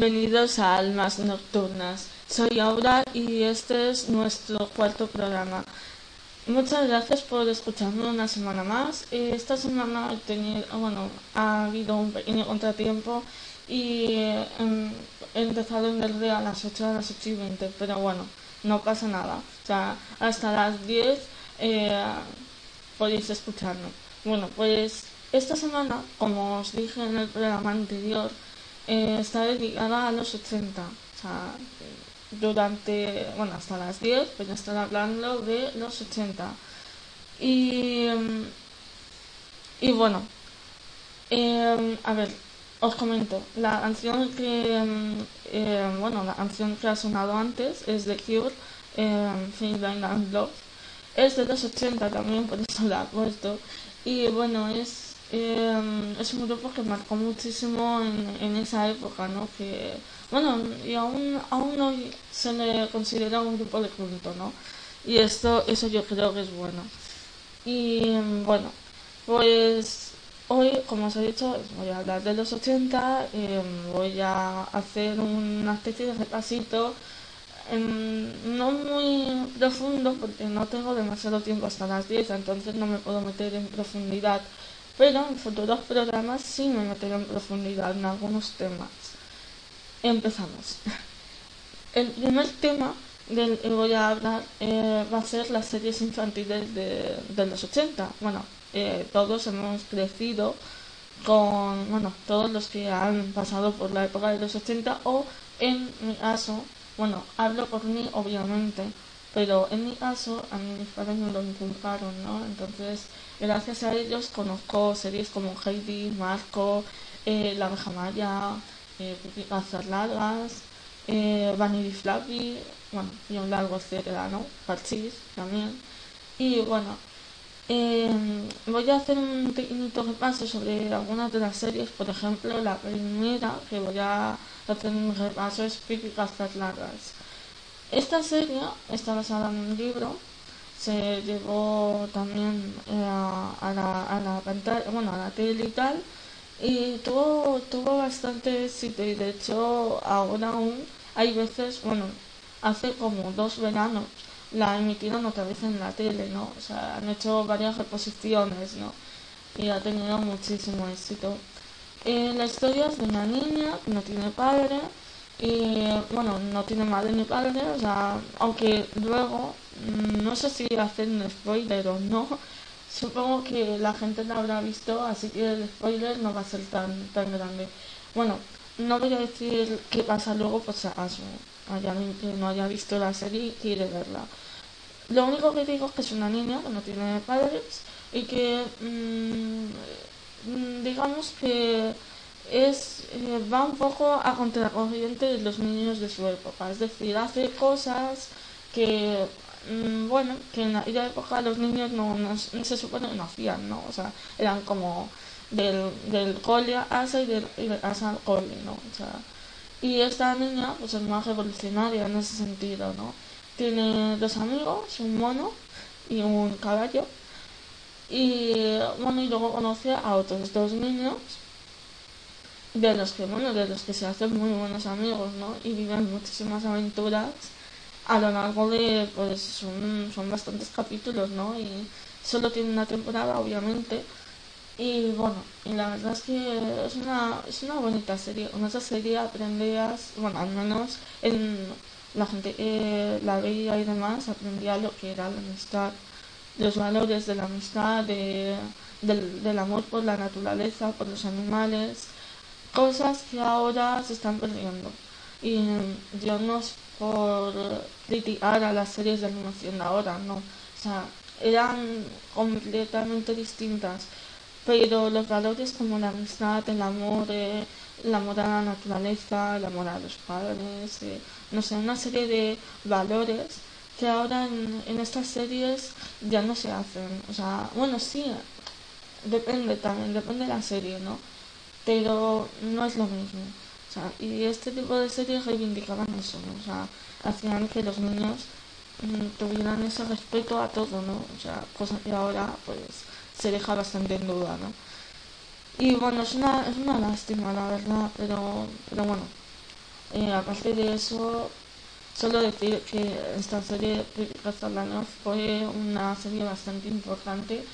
Bienvenidos a Almas Nocturnas. Soy Aura y este es nuestro cuarto programa. Muchas gracias por escucharme una semana más. Esta semana he tenido, bueno, ha habido un pequeño contratiempo y em, he empezado en verde a las 8 a las 8 y 20, pero bueno, no pasa nada. O sea, hasta las 10 eh, podéis escucharme. Bueno, pues esta semana, como os dije en el programa anterior, eh, está dedicada a los 80. O sea, durante, bueno, hasta las 10 voy a estar hablando de los 80. Y, em, y bueno, em, a ver, os comento, la canción que, em, bueno, la canción que ha sonado antes es de Cure, eh, Feeling and Love. Es de los 80 también, por eso la he puesto. Y bueno, es, eh, es un grupo que marcó muchísimo en, en esa época, ¿no? Que, bueno, y aún, aún hoy se le considera un grupo de culto, ¿no? Y esto, eso yo creo que es bueno. Y bueno, pues hoy, como os he dicho, voy a hablar de los 80, eh, voy a hacer una especie de repasito em, no muy profundo porque no tengo demasiado tiempo hasta las 10, entonces no me puedo meter en profundidad. Pero en futuros programas sí me meteré en profundidad en algunos temas. Empezamos. El primer tema del que voy a hablar eh, va a ser las series infantiles de, de los 80. Bueno, eh, todos hemos crecido con, bueno, todos los que han pasado por la época de los 80 o en mi caso, bueno, hablo por mí obviamente, pero en mi caso a mí mis padres me lo inculcaron, ¿no? Entonces, gracias a ellos conozco series como Heidi, Marco, eh, La abeja maya, eh, Pupitas largas, eh, Vanity Flappy, bueno, y un largo etcétera, ¿no? Parchís también. Y bueno, eh, voy a hacer un pequeñito repaso sobre algunas de las series, por ejemplo, la primera que voy a hacer un repaso es Pipi Largas. Esta serie está basada en un libro, se llevó también eh, a, la, a la pantalla, bueno, a la tele y tal, y tuvo, tuvo bastante éxito y de hecho ahora aún hay veces, bueno, hace como dos veranos la emitieron otra vez en la tele, ¿no? O sea, han hecho varias reposiciones, ¿no? Y ha tenido muchísimo éxito. Eh, la historia es de una niña que no tiene padre y, bueno, no tiene madre ni padre, o sea, aunque luego, mm, no sé si hacen spoiler o no, supongo que la gente la habrá visto, así que el spoiler no va a ser tan, tan grande. Bueno, no voy a decir qué pasa luego, si acaso hay alguien que no haya visto la serie y quiere verla. Lo único que digo es que es una niña que no tiene padres y que mmm, digamos que es eh, va un poco a contracorriente de los niños de su época, es decir, hace cosas que mmm, bueno, que en aquella época los niños no, no, se supone que no hacían, ¿no? O sea, eran como del, del cole a casa y del, y casa al cole, ¿no? O sea, y esta niña pues es más revolucionaria en ese sentido, ¿no? Tiene dos amigos, un mono y un caballo. Y bueno, y luego conoce a otros dos niños de los que, bueno, de los que se hacen muy buenos amigos, ¿no? Y viven muchísimas aventuras a lo largo de, pues son, son bastantes capítulos, ¿no? Y solo tiene una temporada, obviamente. Y bueno, y la verdad es que es una, es una bonita serie. Con esa serie aprendías, bueno, al menos en la gente que la veía y demás, aprendía lo que era la amistad, los valores de la amistad, de, del, del amor por la naturaleza, por los animales, cosas que ahora se están perdiendo. Y yo no es por criticar a las series de animación de ahora, no. O sea, eran completamente distintas pero los valores como la amistad, el amor, eh, el amor a la naturaleza, el amor a los padres, eh, no sé, una serie de valores que ahora en, estas series ya no se hacen. O sea, bueno, sí, depende también, depende de la serie, ¿no? Pero no es lo mismo. O sea, y este tipo de series reivindicaban eso. O sea, hacían que los niños mmm, tuvieran ese respeto a todo, ¿no? O sea, cosa que ahora, pues, se deja bastante en duda, ¿no? Y bueno, es una, es una lástima, la verdad, pero, pero bueno, eh, aparte de eso, solo decir que esta serie Castlevania fue una serie bastante importante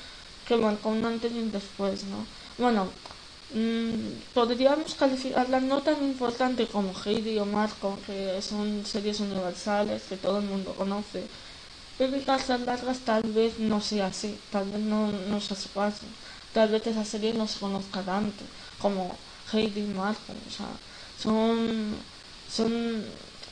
que marcó un antes y un después, ¿no? Bueno, podríamos calificarla no tan importante como Heidi o Marco, que son series universales que todo el mundo conoce, Películas largas tal vez no sea así, tal vez no, no sea su tal vez esa serie no se conozca tanto como Heidi y Malcolm, o sea, son, son,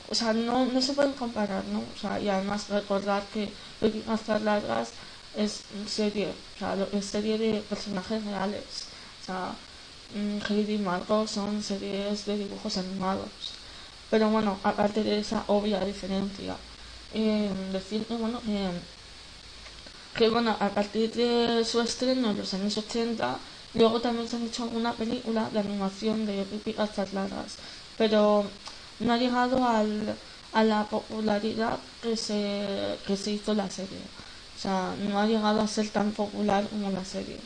o sea, no, no se pueden comparar, ¿no? O sea, y además recordar que Películas largas es serie, o sea, es serie de personajes reales, o sea, Heidi y Malcolm son series de dibujos animados, pero bueno, aparte de esa obvia diferencia, eh, decir que bueno, eh, que bueno, a partir de su estreno en los años 80, luego también se han hecho alguna película de animación de Pipi Largas, pero no ha llegado al, a la popularidad que se, que se hizo la serie. O sea, no ha llegado a ser tan popular como la serie.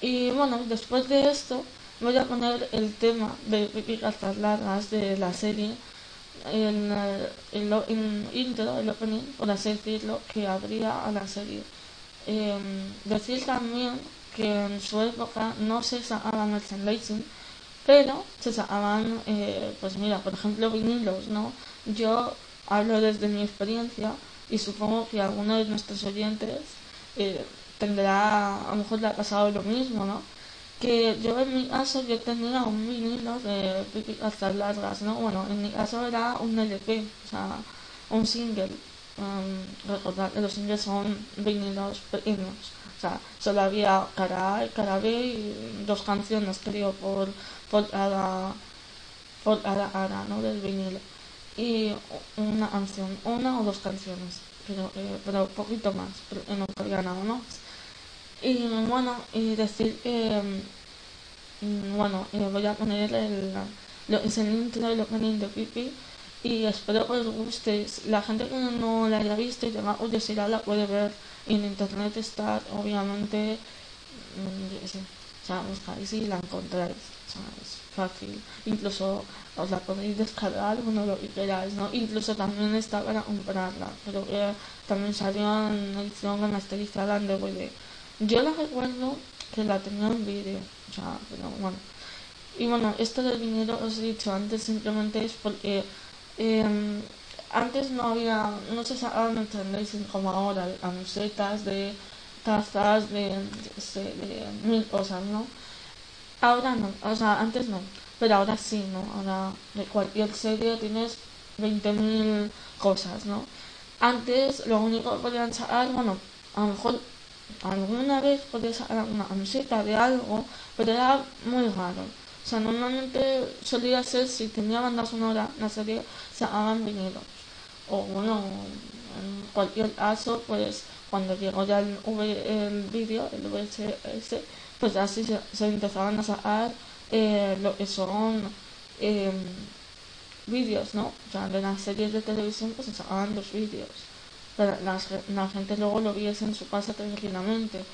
Y bueno, después de esto, voy a poner el tema de Gastas Largas de la serie el, el, el, intro, el opening, por así decirlo, que abría a la serie. Eh, decir también que en su época no se sacaban merchandising, pero se sacaban, eh, pues mira, por ejemplo, vinilos, ¿no? Yo hablo desde mi experiencia y supongo que alguno de nuestros oyentes eh, tendrá, a lo mejor le ha pasado lo mismo, ¿no? que yo en mi caso yo tenía un vinilo de hasta largas, ¿no? Bueno, en mi caso era un LP, o sea, un single. Um, recordar que los singles son vinilos pequeños, o sea, solo había cara A y cara B y dos canciones creo por, por cada por Ara Ara, ¿no? Del vinilo. Y una canción, una o dos canciones, pero, eh, pero poquito más, pero en coreano, ¿no? Y bueno, y decir que, mm, bueno, eh, voy a poner el, lo, es el intro del opening de Pipi y espero que os guste. La gente que no la haya visto y tenga curiosidad la puede ver en internet está obviamente mm, o sea, buscáis y la encontráis, es fácil, incluso os la podéis descargar, bueno, lo que queráis, ¿no? Incluso también está para comprarla, pero que también salió en edición remasterizada en DVD. Yo la recuerdo que la tenía en vídeo, o sea, pero bueno. Y bueno, esto del dinero os he dicho antes simplemente es porque eh, antes no había, no se sacaba merchandising como ahora, de camisetas, de tazas, de, de, de, mil cosas, ¿no? Ahora no, o sea, antes no, pero ahora sí, ¿no? Ahora de cualquier serie tienes 20.000 cosas, ¿no? Antes lo único que podían sacar, bueno, a lo mejor alguna vez podías sacar una camiseta de algo, pero era muy raro. O sea, normalmente solía ser si tenía banda sonora la serie se hagan vinilos. O bueno, en cualquier caso, pues cuando llegó ya el, v, el vídeo, el VHS, pues así se, se empezaban a sacar eh, lo que son eh, vídeos, ¿no? O sea, de las series de televisión, pues se sacaban los vídeos. Para la, la gente luego lo viese en su casa tranquilamente.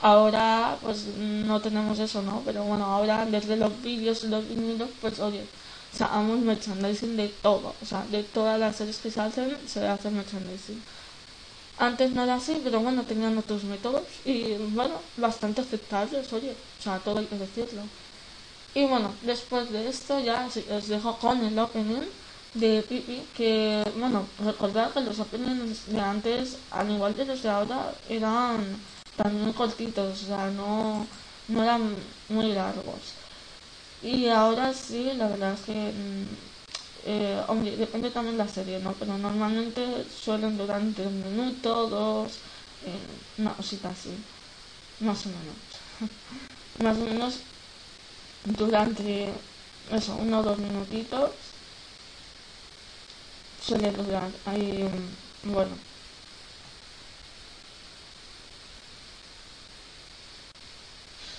Ahora, pues no tenemos eso, ¿no? Pero bueno, ahora desde los vídeos y los vinilos, pues oye, sacamos merchandising de todo, o sea, de todas las series que se hacen, se hace merchandising. Antes no era así, pero bueno, tenían otros métodos y bueno, bastante aceptables, oye, o sea, todo hay que decirlo. Y bueno, después de esto ya os dejo con el opening de Pipi, que bueno, recordad que los openings de antes, al igual que los de ahora, eran también cortitos, o sea, no, no eran muy largos. Y ahora sí, la verdad es que, eh, hombre, depende también de la serie, ¿no? Pero normalmente suelen durar un minuto, dos, eh, una cosita así, más o menos. más o menos durante, eso, uno o dos minutitos suele durar. Ahí, bueno.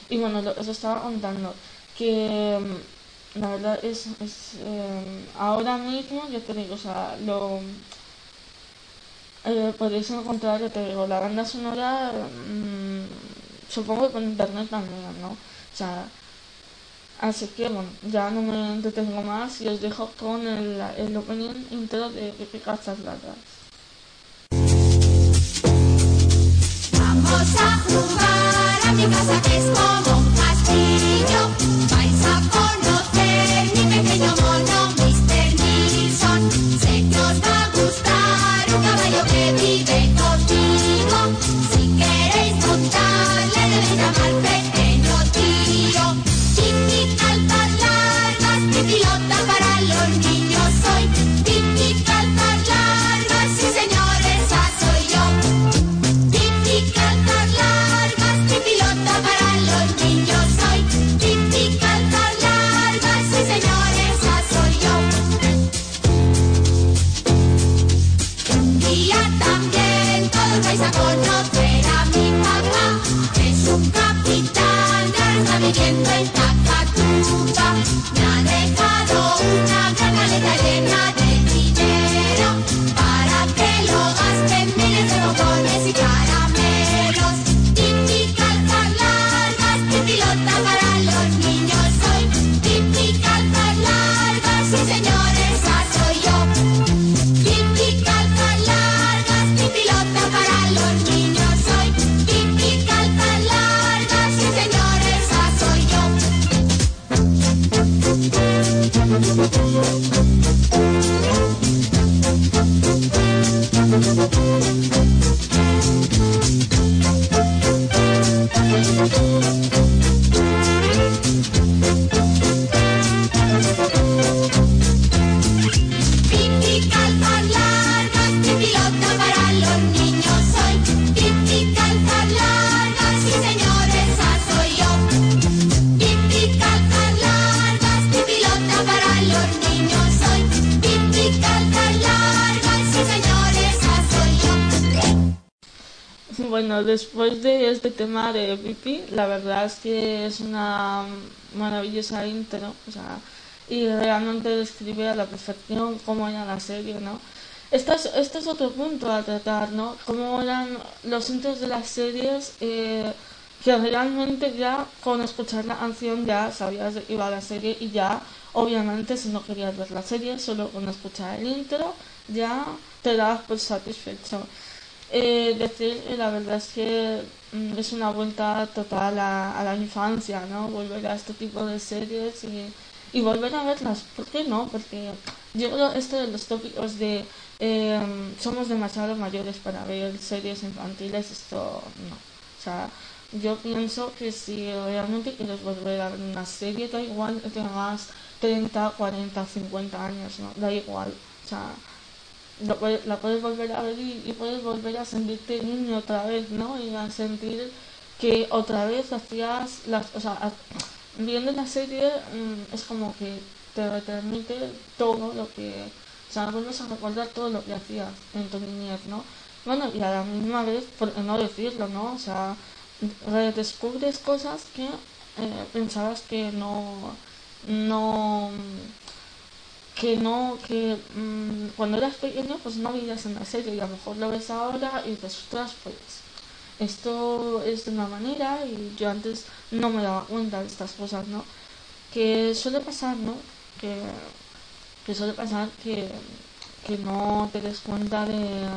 Y bueno, lo, os estaba contando que la verdad es, es eh, ahora mismo, yo te digo, o sea, lo eh, podéis encontrar, yo te digo, la banda sonora, mmm, supongo que por internet también, ¿no? O sea, así que bueno, ya no me detengo más y os dejo con el, el opening intro de Pipi Cachas Largas. Casa es como un. Después de este tema de Pipi, la verdad es que es una maravillosa intro, o sea, y realmente describe a la perfección cómo era la serie, ¿no? Este es, este es otro punto a tratar, ¿no? Cómo eran los intros de las series, eh, que realmente ya con escuchar la canción ya sabías qué iba la serie y ya, obviamente, si no querías ver la serie, solo con escuchar el intro, ya te dabas por satisfecho. Eh, decir, eh, la verdad es que mm, es una vuelta total a, la infancia, ¿no? Volver a este tipo de series y, volver a verlas. ¿Por qué no? Porque yo creo esto de los tópicos de eh, somos demasiado mayores para ver series infantiles, esto no. O sea, yo pienso que si realmente quieres volver a ver una serie, da igual que tengas 30, 40, 50 años, ¿no? Da igual. O sea, lo la puedes volver a ver y, puedes volver a sentirte niño otra vez, ¿no? Y a sentir que otra vez hacías las, o sea, viendo la serie mm, es como que te permite todo lo que, o sea, vuelves a recordar todo lo que hacías en tu niñez, ¿no? Bueno, y a la misma vez, por no decirlo, ¿no? O sea, redescubres cosas que eh, pensabas que no, no, que no, que mm, cuando eras pequeño pues no veías en la serie y a lo mejor lo ves ahora y ostras, pues esto es de una manera y yo antes no me daba cuenta de estas cosas, ¿no? Que suele pasar, ¿no? Que, que suele pasar que, que no te des cuenta de,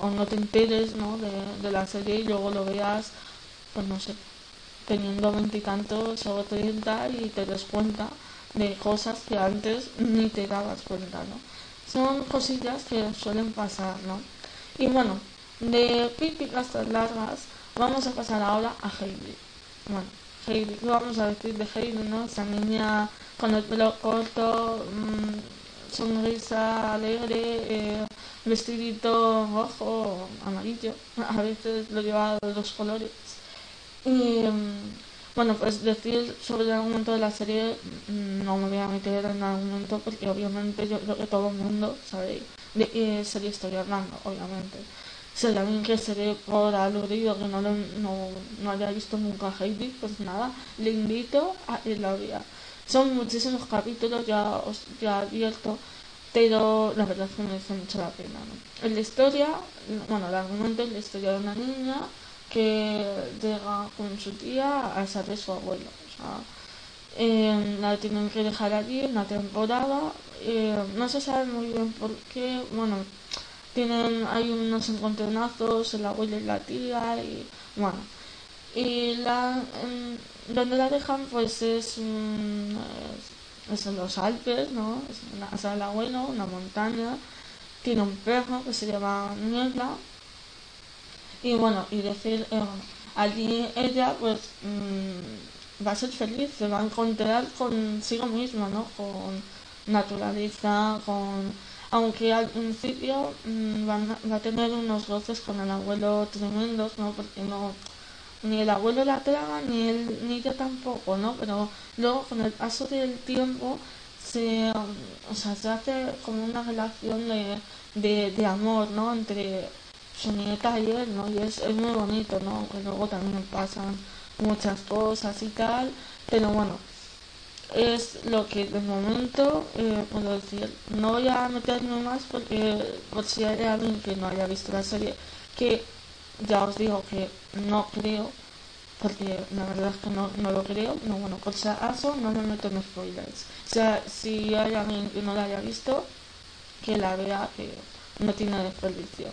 o no te enteres, ¿no? De, de la serie y luego lo veas, pues no sé, teniendo veintitantos o treinta y te des cuenta de cosas que antes ni te dabas cuenta, ¿no? Son cosillas que suelen pasar, ¿no? Y bueno, de tan largas, vamos a pasar ahora a Heidi. Bueno, Heidi, ¿qué vamos a decir de Heidi, no? Esa niña con el pelo corto, mm, sonrisa alegre, eh, vestidito rojo amarillo, a veces lo lleva de dos colores. Y mm, bueno, pues decir sobre el argumento de la serie mm, no me voy a meter en el argumento porque obviamente yo creo que todo el mundo sabe de qué serie estoy hablando, obviamente. Si hay alguien que se dé por aludido que no, lo- no, no haya visto nunca Heidi, pues nada, le invito a que lo vea. Son muchísimos capítulos, ya os ya advierto, pero la verdad es que merece mucho la pena. ¿no? La historia, bueno, el argumento es la historia de una niña que llega con su tía a de su abuelo. O sea, eh, la tienen que dejar allí una temporada. eh, no se sabe muy bien por qué. Bueno, tienen hay unos encontronazos el abuelo y la tía y bueno. Y la en- donde la dejan pues es, un- es, en los Alpes, ¿no? Es una casa del abuelo, una montaña. Tiene un perro que se llama Niebla y bueno, y decir, eh, allí ella pues mm, va a ser feliz, se va a encontrar consigo misma, ¿no? Con naturaleza, con... Aunque al principio mm, van va a tener unos roces con el abuelo tremendos, ¿no? Porque no... Ni el abuelo la traga, ni, él, ni ella tampoco, ¿no? Pero luego con el paso del tiempo se, o sea, se hace como una relación de, de, de amor, ¿no? Entre y él, ¿no? Y es, es muy bonito, ¿no? Luego también pasan muchas cosas y tal, pero bueno, es lo que de momento eh, puedo decir. No voy a meterme más porque por si hay alguien que no haya visto la serie, que ya os digo que no creo, porque la verdad es que no, no lo creo, no, bueno, por si no me meto en spoilers. O sea, si hay alguien que no la haya visto, que la vea, que no tiene desperdicio.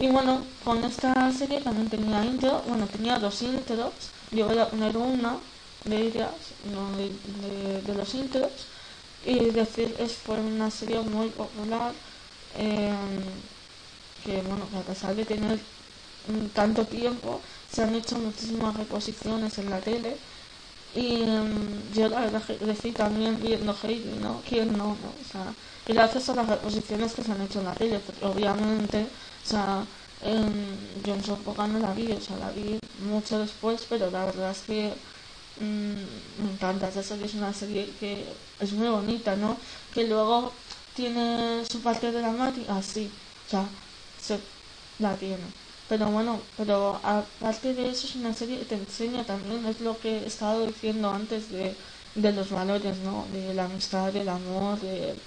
Y bueno, con esta serie también tenía intro, bueno, tenía dos intros, yo voy a poner una de ellas, no de, de- los intros, y decir es fue una serie muy popular, eh, que bueno, que a pesar de tener tanto tiempo, se han hecho muchísimas reposiciones en la tele, y mm, yo la verdad que crecí también viendo Heidi, ¿no? ¿Quién no, no? O sea, gracias a las reposiciones que se han hecho en la tele, porque obviamente, o sea, en- yo en su época no la vi, o sea, la vi mucho después, pero la verdad es que mm, me encanta, esa serie es una serie que es muy bonita, ¿no? Que luego tiene su parte dramática, sí, o sea, se, la tiene. Pero bueno, pero aparte de eso es una serie que te enseña también, es lo que he estado diciendo antes de, de los valores, ¿no? De la amistad, del amor, de,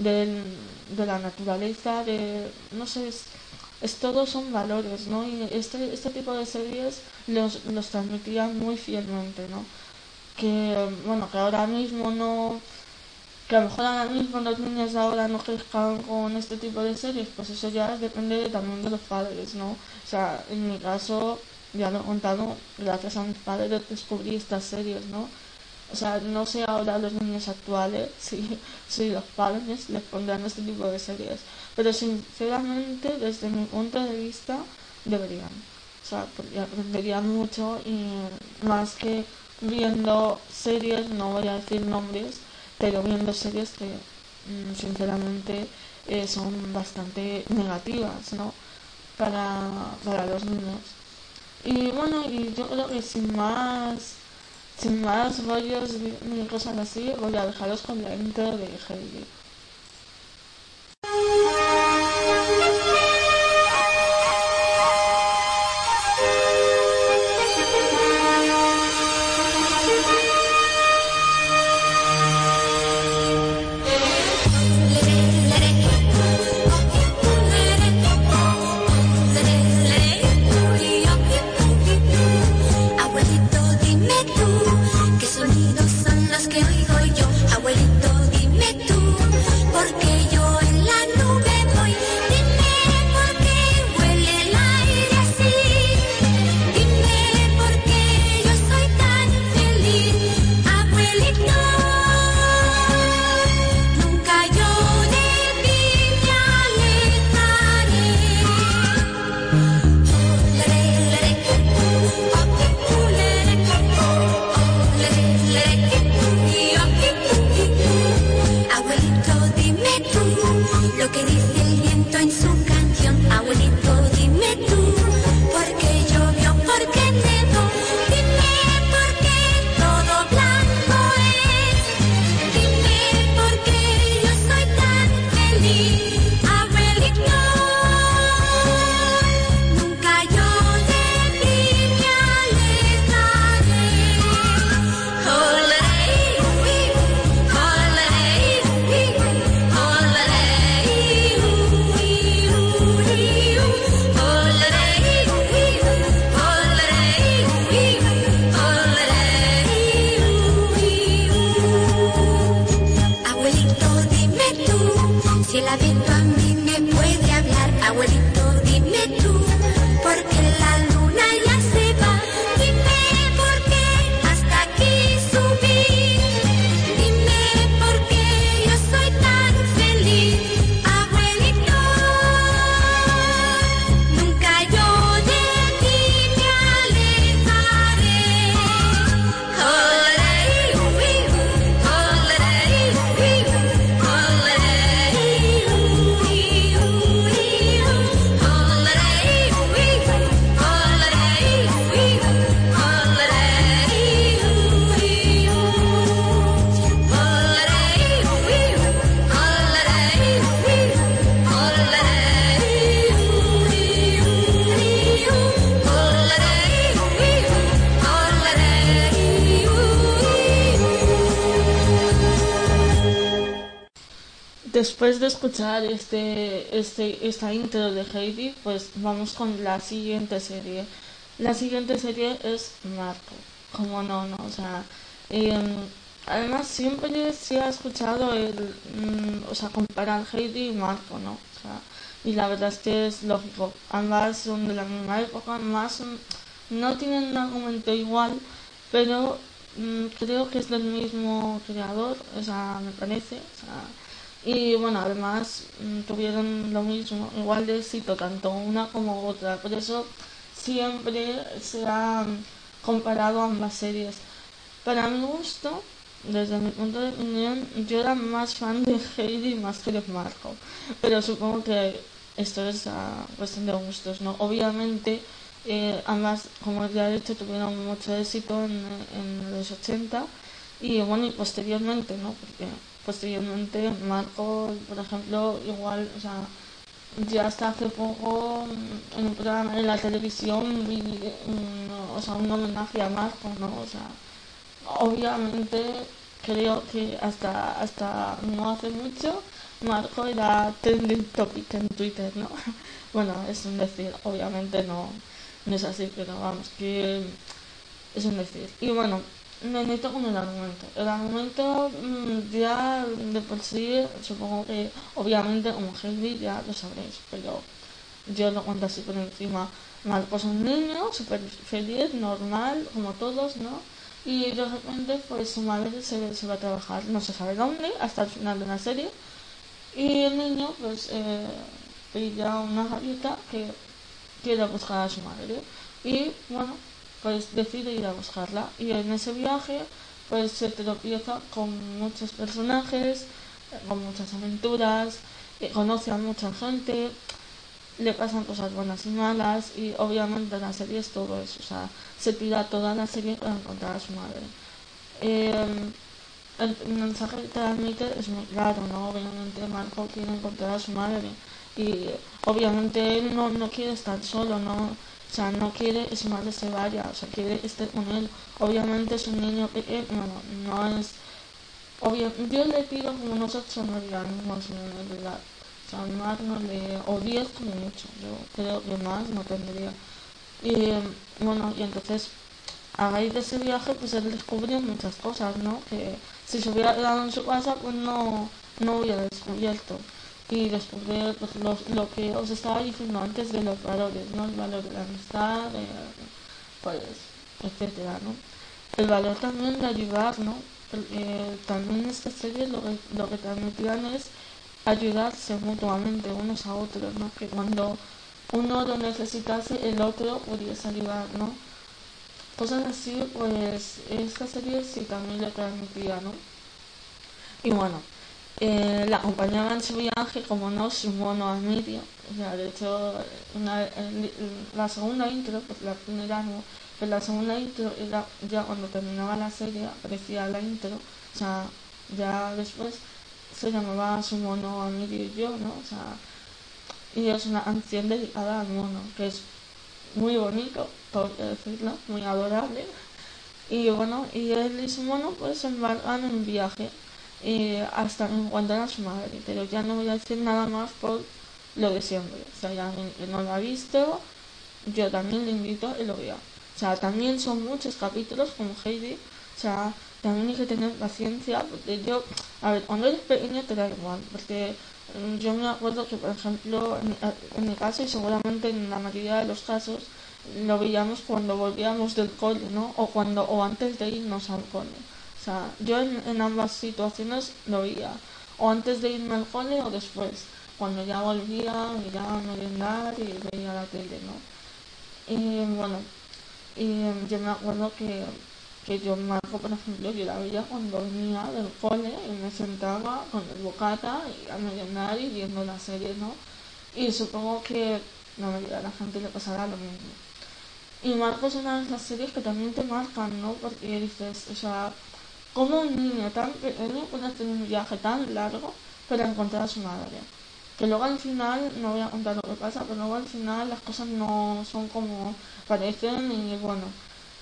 del- de la naturaleza, de, no sé, es, es todo son valores, ¿no? Y este, este tipo de series los, los transmitían muy fielmente, ¿no? Que, bueno, que ahora mismo no, que a lo mejor ahora mismo los niños de ahora no crezcan con este tipo de series, pues eso ya depende también de los padres, ¿no? O sea, en mi caso, ya lo he contado, gracias a mis padres descubrí estas series, ¿no? O sea, no sé ahora los niños actuales si, si los padres les pondrán este tipo de series, pero sinceramente, desde mi punto de vista, deberían. O sea, porque aprenderían mucho y más que viendo series, no voy a decir nombres, pero viendo series que mm, sinceramente eh, son bastante negativas, ¿no? Para, para los niños. Y bueno, y yo creo que sin más, sin más rollos ni cosas así, voy a dejaros con la intro de Heidi. Después de escuchar este, este, esta intro de Heidi, pues vamos con la siguiente serie. La siguiente serie es Marco. Como no, no, o sea, em, además siempre se ha escuchado el, mm, o sea, comparar Heidi y Marco, ¿no? O sea, y la verdad es que es lógico. Ambas son de la misma época, más son- no tienen un argumento igual, pero mm, creo que es del mismo creador, o sea, me parece, o sea, y bueno, además mm, tuvieron lo mismo, igual de éxito tanto una como otra. Por eso siempre se han comparado ambas series. Para mi gusto, desde mi punto de opinión, yo era más fan de Heidi más que de Marco. Pero supongo que esto es ah, cuestión de gustos, ¿no? Obviamente, eh, ambas, como ya he dicho, tuvieron mucho éxito en, en los 80 y bueno, y posteriormente, ¿no? Porque posteriormente Marco, por ejemplo, igual, o sea, ya hasta hace poco mm, en un programa en la televisión vi un, o sea, un homenaje a Marco, ¿no? O sea, obviamente creo que hasta, hasta no hace mucho Marco era trending topic en Twitter, ¿no? Bueno, es un decir, obviamente no, no es así, pero vamos, que es un decir. Y bueno, me meto con el argumento. El argumento mm, ya de por sí, supongo que obviamente como Heidi ya lo sabréis, pero yo lo cuento así por encima. Marco es un niño súper feliz, normal, como todos, ¿no? Y de repente pues su madre se, se va a trabajar, no se sabe dónde, hasta el final de la serie. Y el niño pues eh, pilla una gaviota que quiere buscar a su madre. Y bueno, pues decide ir a buscarla. Y en ese viaje pues se tropieza con muchos personajes, con muchas aventuras, conoce a mucha gente, le pasan cosas buenas y malas y obviamente la serie es todo eso, o sea, se tira toda la serie para encontrar a su madre. Eh, el mensaje que transmite es muy claro, ¿no? Obviamente Marco quiere encontrar a su madre y obviamente él no, no quiere estar solo, ¿no? O sea, no quiere que su madre se vaya, o sea, quiere estar con él. Obviamente es un niño pequeño, bueno, no es... Obvio, yo le pido como nosotros no digamos más o menos, ¿verdad? O sea, más no le... o 10 como mucho, yo creo que más no tendría. Y bueno, y entonces a raíz de ese viaje pues él descubrió muchas cosas, ¿no? Que si se hubiera quedado en su casa pues no, no hubiera descubierto. Y descubrió pues, lo, lo que os estaba diciendo antes de los valores, ¿no? El valor de la amistad, eh, pues, etcétera, ¿no? El valor también de ayudar, ¿no? Porque también esta serie lo que, lo que transmitían es ayudarse mutuamente unos a otros, ¿no? Que cuando uno lo necesitase, el otro pudiese ayudar, ¿no? Cosas así, pues esta serie sí también lo transmitía, ¿no? Y bueno, eh, la acompañaba en su viaje, como no, su mono a medio. O sea, de hecho, una, la segunda intro, pues la primera no, pero la segunda intro era ya cuando terminaba la serie, aparecía la intro, o sea, ya después se llamaba su mono a medio y yo, ¿no? O sea, y es una canción dedicada al mono, que es muy bonito, por decirlo, muy adorable. Y bueno, y él y su mono pues embarcan en viaje eh, hasta que encuentran a su madre. Pero ya no voy a decir nada más por lo de siempre. O sea, ya no lo ha visto, yo también le invito que lo vea. O sea, también son muchos capítulos como Heidi. O sea, también hay que tener paciencia, porque yo, a ver, cuando eres pequeño te da igual, porque mm, yo me acuerdo que, por ejemplo, en, en mi caso y seguramente en la mayoría de los casos, lo veíamos cuando volvíamos del cole, ¿no? O cuando, o antes de irnos al cole. O sea, yo en, en ambas situaciones lo veía, o antes de irme al cole o después, cuando ya volvía, miraba a merendar y veía la tele, ¿no? Y bueno, y yo me acuerdo que, que yo Marco, por ejemplo, yo la veía cuando venía del cole y me sentaba con el bocata y a merendar y viendo la serie, ¿no? Y supongo que la mayoría de la gente le pasará lo mismo. Y Marco es una de las series que también te marcan, ¿no? Porque dices, o sea, como un niño tan pequeño puede hacer un viaje tan largo para encontrar a su madre. Que luego al final, no voy a contar lo que pasa, pero luego al final las cosas no son como parecen y bueno,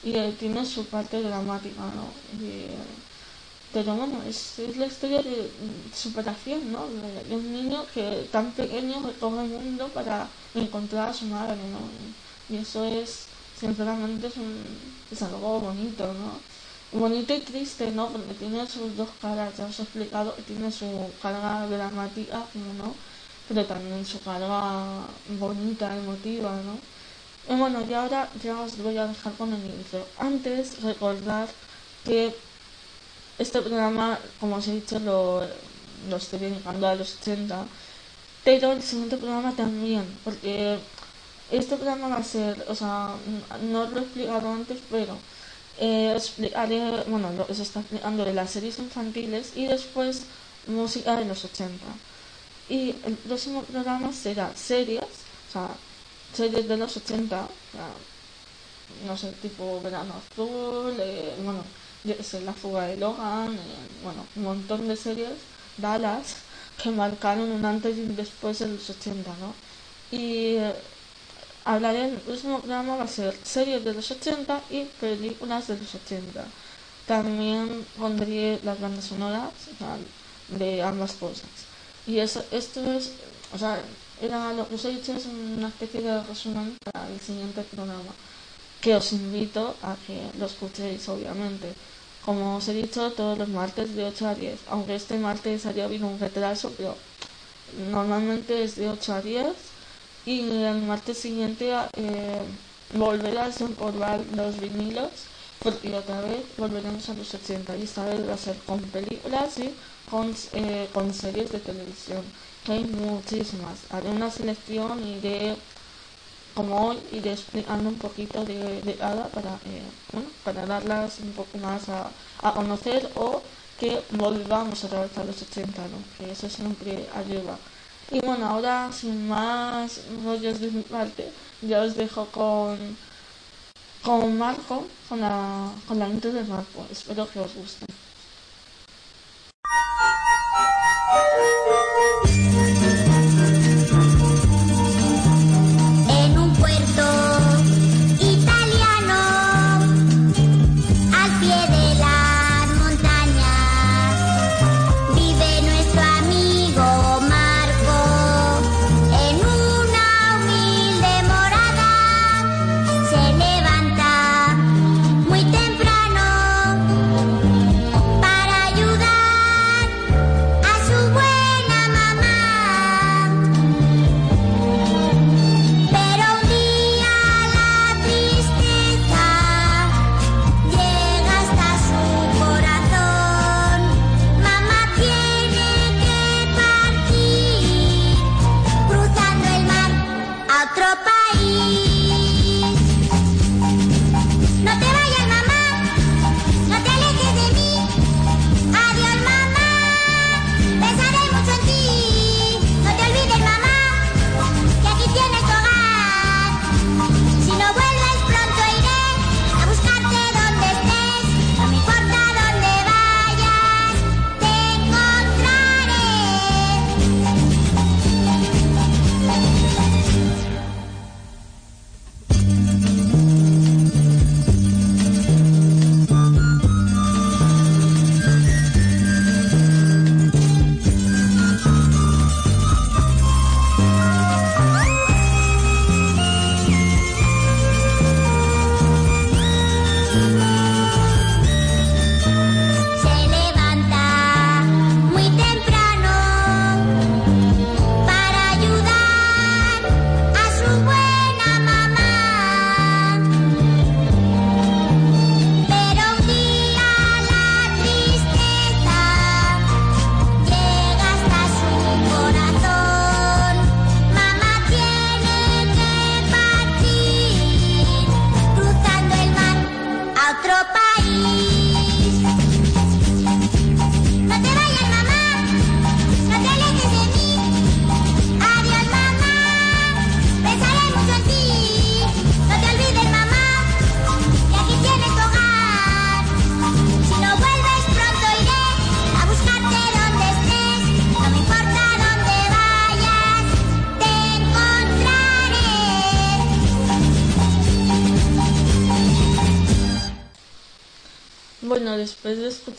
y eh, tiene su parte dramática, ¿no? Y, eh, pero bueno, es, es la historia de mm, superación, ¿no? De, de un niño que tan pequeño recorre el mundo para encontrar a su madre, ¿no? Y eso es, sinceramente, es, un, es algo bonito, ¿no? Bonito y triste, ¿no? Porque tiene sus dos caras, ya os he explicado tiene su carga dramática, no, pero también su carga bonita, emotiva, ¿no? Y bueno, y ahora ya os voy a dejar con el inicio. Antes, recordar que este programa, como os he dicho, lo, estoy dedicando a los 80, pero el siguiente programa también, porque este programa va a ser, o sea, no lo he explicado antes, pero eh, explicaré, bueno, lo, se está explicando de las series infantiles y después música de los 80. Y el próximo programa será series, o sea, series de los 80, o sea, no sé, tipo Verano Azul, eh, bueno, La Fuga de Logan, eh, bueno, un montón de series, Dallas, que marcaron un antes y un después de los 80, ¿no? Y eh, hablaré en el próximo programa va a ser series de los 80 y películas de los 80. También pondré las bandas sonoras de ambas cosas. Y eso, esto es, o sea, era lo que os he dicho es una especie de resumen para el siguiente programa, que os invito a que lo escuchéis, obviamente. Como os he dicho, todos los martes de 8 a 10, aunque este martes haya habido un retraso, pero normalmente es de 8 a 10 y el martes siguiente eh, volveré a desempolvar los vinilos porque otra vez volveremos a los 80 y esta vez va a ser con películas y con, eh, con series de televisión que hay muchísimas haré una selección y iré como hoy iré explicando un poquito de, de cada para eh, bueno, para darlas un poco más a, a conocer o que volvamos otra vez a los 80 ¿no? que eso siempre ayuda y bueno, ahora sin más rollos de mi parte, ya os dejo con, con Marco, con la, con la intro de Marco. Espero que os guste.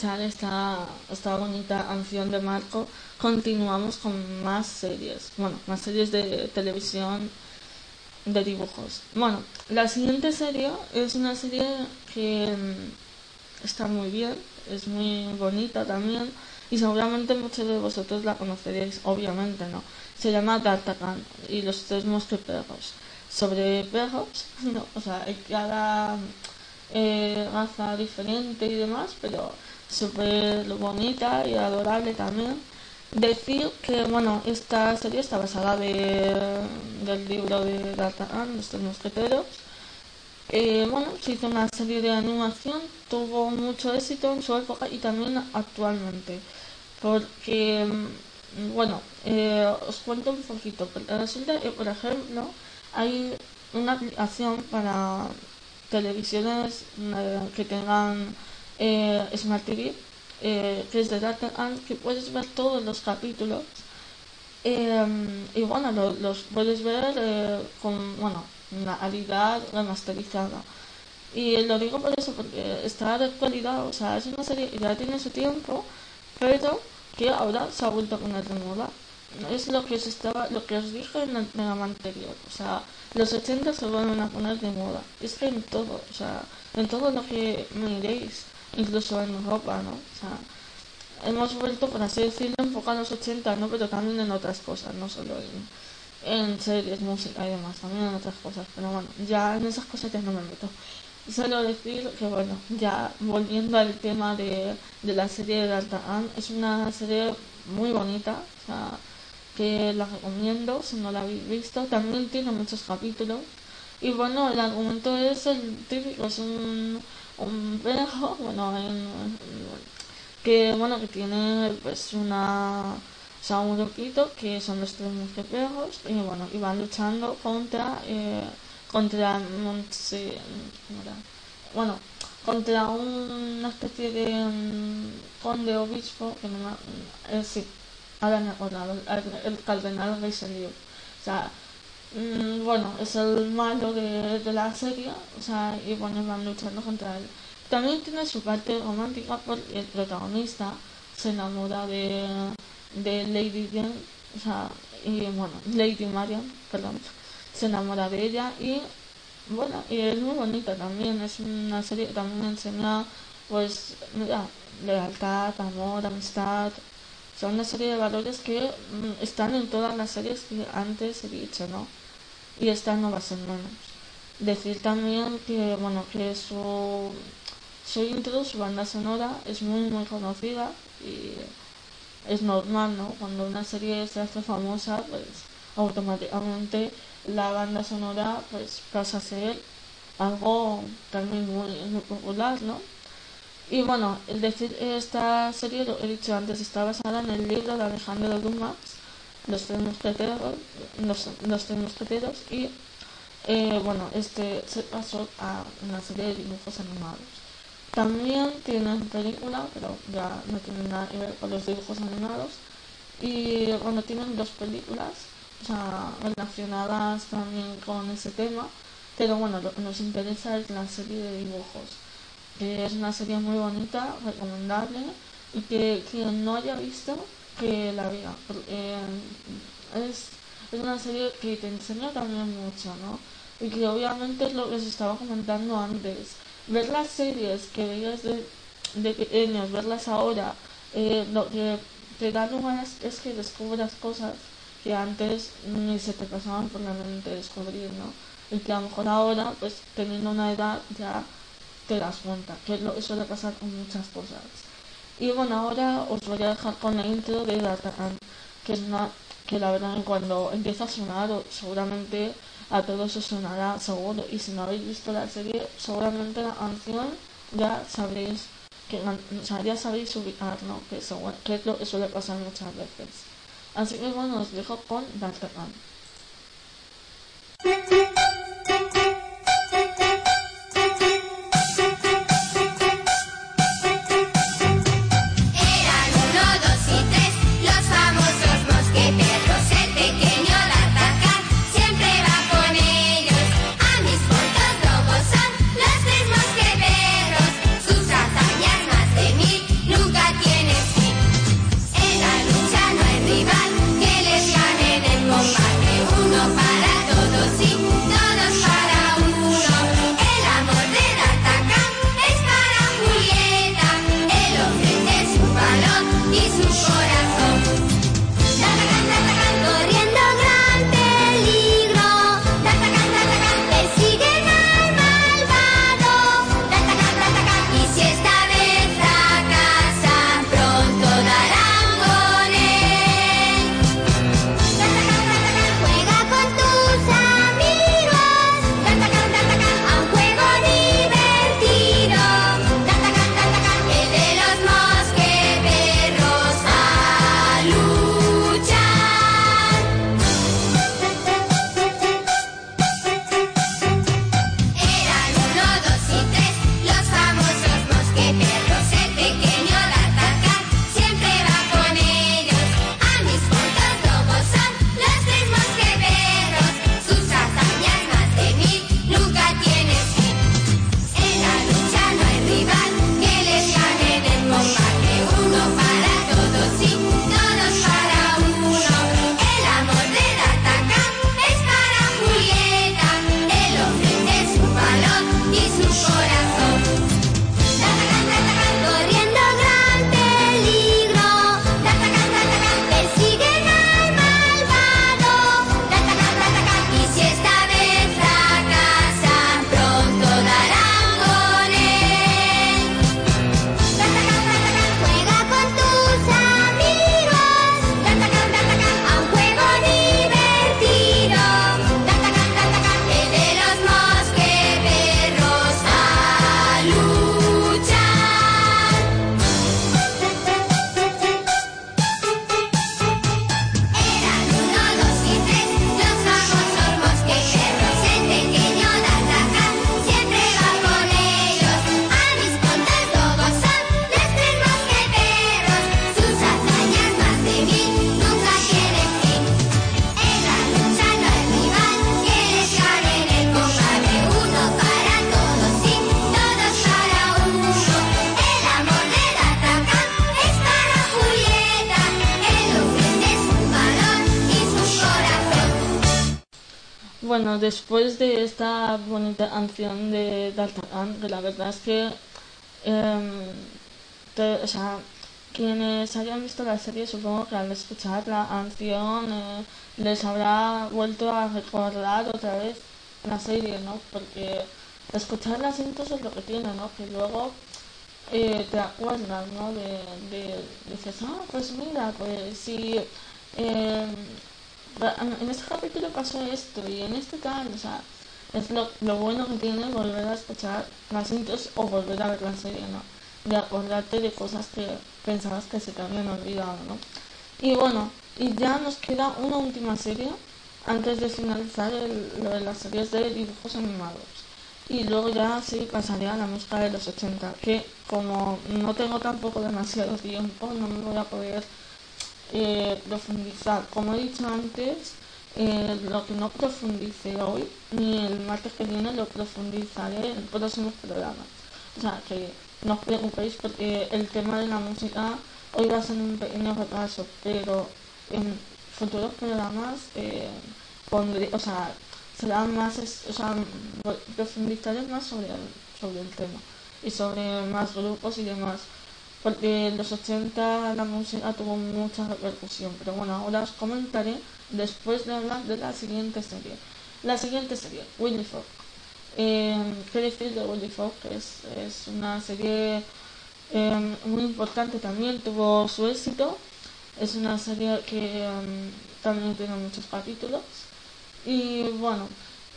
Esta, esta bonita canción de Marco, continuamos con más series. Bueno, más series de televisión de dibujos. Bueno, la siguiente serie es una serie que mm, está muy bien, es muy bonita también y seguramente muchos de vosotros la conoceréis, obviamente, ¿no? Se llama D'Artagnan y los tres mosqueteros. Sobre perros, no, o sea, hay cada eh, raza diferente y demás, pero súper bonita y adorable también. Decir que, bueno, esta serie está basada de, del libro de D'Artagnan, Los Tres Mosqueteros. Eh, bueno, se hizo una serie de animación, tuvo mucho éxito en su época y también actualmente. Porque, mm, bueno, eh, os cuento un poquito. Resulta que, por ejemplo, hay una aplicación para televisiones eh, que tengan eh, Smart TV, eh, que es de D'Artagnan, que puedes ver todos los capítulos Eh, y bueno, lo- los puedes ver eh, con, bueno, una calidad remasterizada. Y lo digo por eso, porque está de actualidad, o sea, es una serie que ya tiene su tiempo, pero que ahora se ha vuelto a poner de moda. Es lo que os estaba, lo que os dije en el programa anterior, o sea, los 80 se vuelven a poner de moda. Es que en todo, o sea, en todo lo que miréis, incluso en ropa, ¿no? O sea, hemos vuelto, por así decirlo, un poco a los 80, ¿no? Pero también en otras cosas, no solo en, series, música y demás, también en otras cosas. Pero bueno, ya en esas cosas ya no me meto. Solo decir que, bueno, ya volviendo al tema de, de la serie de D'Artagnan, es una serie muy bonita, o sea, que la recomiendo si no la habéis visto. También tiene muchos capítulos. Y bueno, el argumento es el típico, es un, un perro, bueno, en- que bueno, que tiene pues una, o sea, un grupito que son los tres mosqueteros y bueno, y van luchando contra, eh, contra, ¿cómo era? bueno, contra una especie de mm, conde obispo, que no me, eh, sí, ahora me he acordado, el, el cardenal Richelieu, o sea, Mm, bueno, es el malo de, de la serie, o sea, y bueno, van luchando contra él. También tiene su parte romántica porque el protagonista se enamora de, de Lady Jane, o sea, y bueno, Lady Marian, perdón, se enamora de ella y bueno, y es muy bonita también, es una serie que también enseña, pues, mira, lealtad, amor, amistad, son una serie de valores que mm, están en todas las series que antes he dicho, ¿no? Y a ser menos. Decir también que, bueno, que su, su intro, su banda sonora es muy, muy conocida y es normal, ¿no? Cuando una serie se hace famosa, pues automáticamente la banda sonora pues pasa a ser algo también muy, muy popular, ¿no? Y bueno, el decir esta serie, lo he dicho antes, está basada en el libro de Alejandro Dumas, Los Tres Mosqueteros, los, los Tres Mosqueteros y eh, bueno, este se pasó a una serie de dibujos animados. También tienen película, pero ya no tiene nada que ver con los dibujos animados. Y bueno, tienen dos películas, relacionadas también con ese tema. Pero bueno, lo que nos interesa es la serie de dibujos que es una serie muy bonita, recomendable, y que quien no haya visto, que la porque, eh, es, es una serie que te enseña también mucho, ¿no? Y que obviamente es lo que os estaba comentando antes. Ver las series que veías de, de pequeños, verlas ahora, eh, lo que te da lugar es que descubras cosas que antes ni se te pasaban por la mente descubrir, ¿no? Y que a lo mejor ahora, pues teniendo una edad, ya te das cuenta, que es lo que suele pasar con muchas cosas. Y bueno, ahora os voy a dejar con la intro de D'Artagnan, que es una que la verdad cuando empieza a sonar, seguramente a todos os sonará seguro. Y si no habéis visto la serie, seguramente la canción ya sabréis que ya sabéis ubicar, ¿no? Que, seguro- que es lo que suele pasar muchas veces. Así que bueno, os dejo con D'Artagnan. Canción de D'Artagnan, que la verdad es que, em, te- o sea, quienes hayan visto la serie supongo que al escuchar la canción eh, les habrá vuelto a recordar otra vez la serie, ¿no? Porque escuchar las intros es lo que tiene, ¿no? Que luego eh, te acuerdas, ¿no? De, de, dices, ah, pues mira, pues si eh, en este capítulo pasó esto y en este tal, o sea, es lo, lo bueno que tiene volver a escuchar las intros o volver a ver la serie, ¿no? De acordarte de cosas que pensabas que se te habían olvidado, ¿no? Y bueno, y ya nos queda una última serie antes de finalizar el- lo de las series de dibujos animados. Y luego ya sí pasaría a la música de los 80, que como no tengo tampoco demasiado tiempo, no me voy a poder eh, profundizar. Como he dicho antes, eh, lo que no profundice hoy, ni el martes que viene, lo profundizaré en próximos programas. O sea, que no os preocupéis porque el tema de la música hoy va a ser un pequeño repaso, pero en futuros programas eh, pondré, o sea, será más, o sea, profundizaré más sobre el, sobre el tema y sobre más grupos y demás. Porque en los 80 la música tuvo mucha repercusión, pero bueno, ahora os comentaré después de hablar de la siguiente serie. La siguiente serie, Willy Fogg. Eh, ¿Qué decir de Willy Fogg? Es, es una serie eh, muy importante también, tuvo su éxito. Es una serie que em, también tiene muchos capítulos. Y bueno,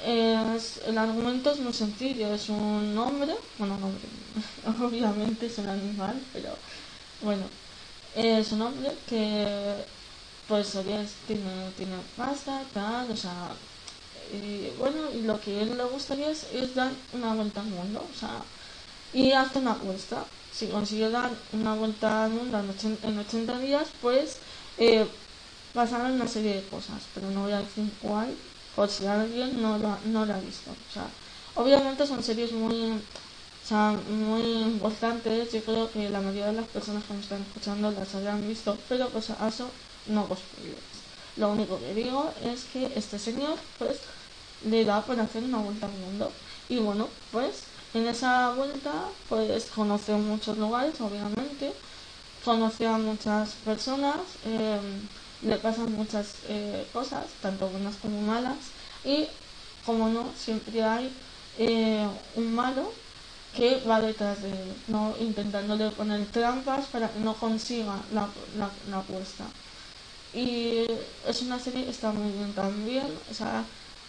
el argumento es muy sencillo. Es un hombre, bueno, obviamente es un animal, pero bueno, es un hombre que pues es- tiene, pasta, tal, o sea, y bueno, y lo que a él le gustaría es, dar una vuelta al mundo, o sea, y hace una apuesta. Si consigue dar una vuelta al mundo en 80, en 80 días, pues eh, pasaron una serie de cosas, pero no voy a decir cuál, por si alguien no lo, no lo ha visto. O sea, obviamente son series muy, o sea, muy importantes, yo creo que la mayoría de las personas que me están escuchando las habrán visto, pero si acaso no os spoilers. Lo único que digo es que este señor, pues, le da por hacer una vuelta al mundo. Y bueno, pues, en esa vuelta, pues, conoce muchos lugares, obviamente, conoce a muchas personas, eh, le pasan muchas eh, cosas, tanto buenas como malas, y como no, siempre hay eh, un malo que va detrás de él, ¿no? intentándole poner trampas para que no consiga la, la, la apuesta. Y es una serie que está muy bien también, o sea,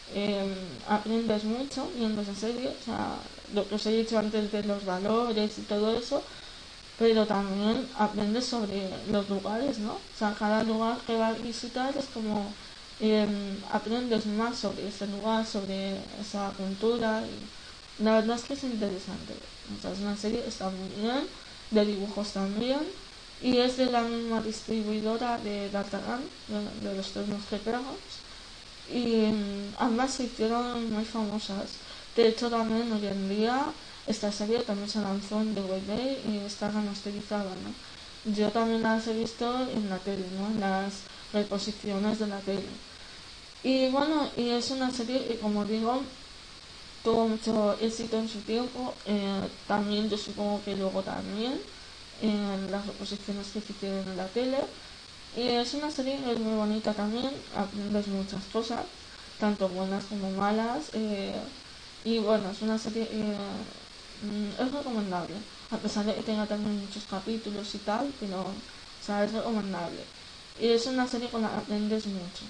eh, aprendes mucho viendo esa serie, o sea, lo que os he dicho antes de los valores y todo eso, pero también aprendes sobre los lugares, ¿no? O sea, cada lugar que vas a visitar es como eh, aprendes más sobre ese lugar, sobre esa cultura. Y la verdad es que es interesante. O sea, es una serie está muy bien, de dibujos también, y es de la misma distribuidora de D'Artagnan, de, de los tres mosqueteros, y mm, ambas se hicieron muy famosas. De hecho, también hoy en día esta serie también se lanzó en DVD y está remasterizada, ¿no? Yo también las he visto en la tele, ¿no? En las reposiciones de la tele. Y bueno, y es una serie que, como digo, tuvo mucho éxito en su tiempo. eh, también yo supongo que luego también en las reposiciones que se hicieron en la tele. Y es una serie que es muy bonita también, aprendes muchas cosas, tanto buenas como malas. eh, y bueno, es una serie que mm, es recomendable, a pesar de que tenga también muchos capítulos y tal, pero o es recomendable. Y es una serie con la que aprendes mucho,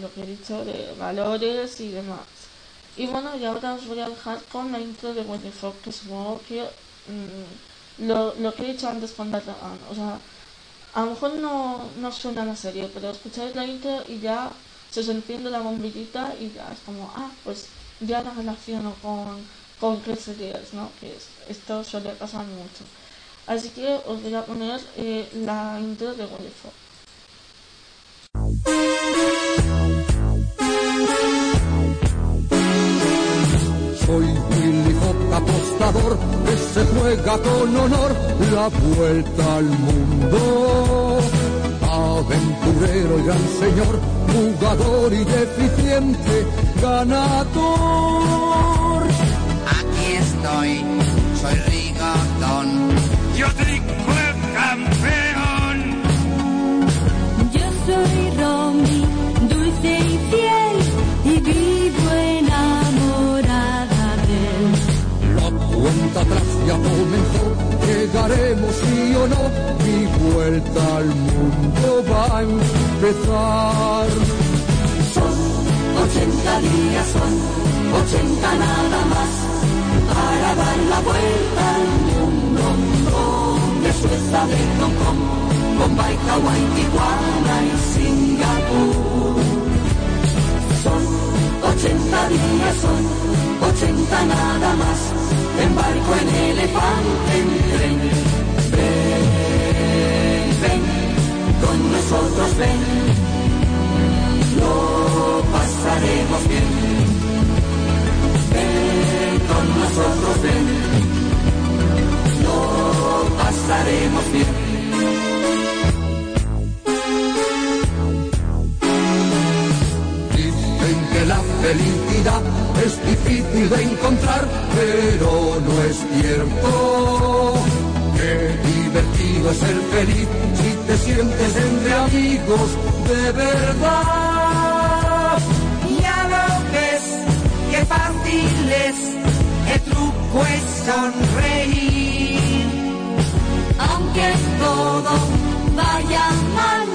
lo que he dicho de valores y demás. Y bueno, y ahora os voy a dejar con la intro de the Fuck, que supongo que mm, lo, lo que he dicho antes con Data o sea, a lo mejor no, no suena la serie, pero escucháis la intro y ya se os enciende la bombillita y ya es como, ah, pues ya la relaciono con, con qué series, ¿no? Que es- esto suele pasar mucho. Así que os voy a poner eh, la intro de Fuck. Soy apostador que se juega con honor la vuelta al mundo. Aventurero y gran señor, jugador y deficiente, ganador. Aquí estoy, soy Rigodón. Yo trico el campeón. Yo soy Son 80 días, son 80 nada más para dar la vuelta al mundo. De Suecia, de Hong Kong, Bombay, Tijuana y Singapur. Son 80 días, son 80 nada más. Embarco en elefante, en. Nosotros ven lo pasaremos bien. Ven con nosotros, ven, lo pasaremos bien. La felicidad es difícil de encontrar, pero no es cierto. Qué divertido es ser feliz te sientes entre amigos de verdad. Ya lo ves, qué fácil es, el truco es sonreír. Aunque todo vaya mal,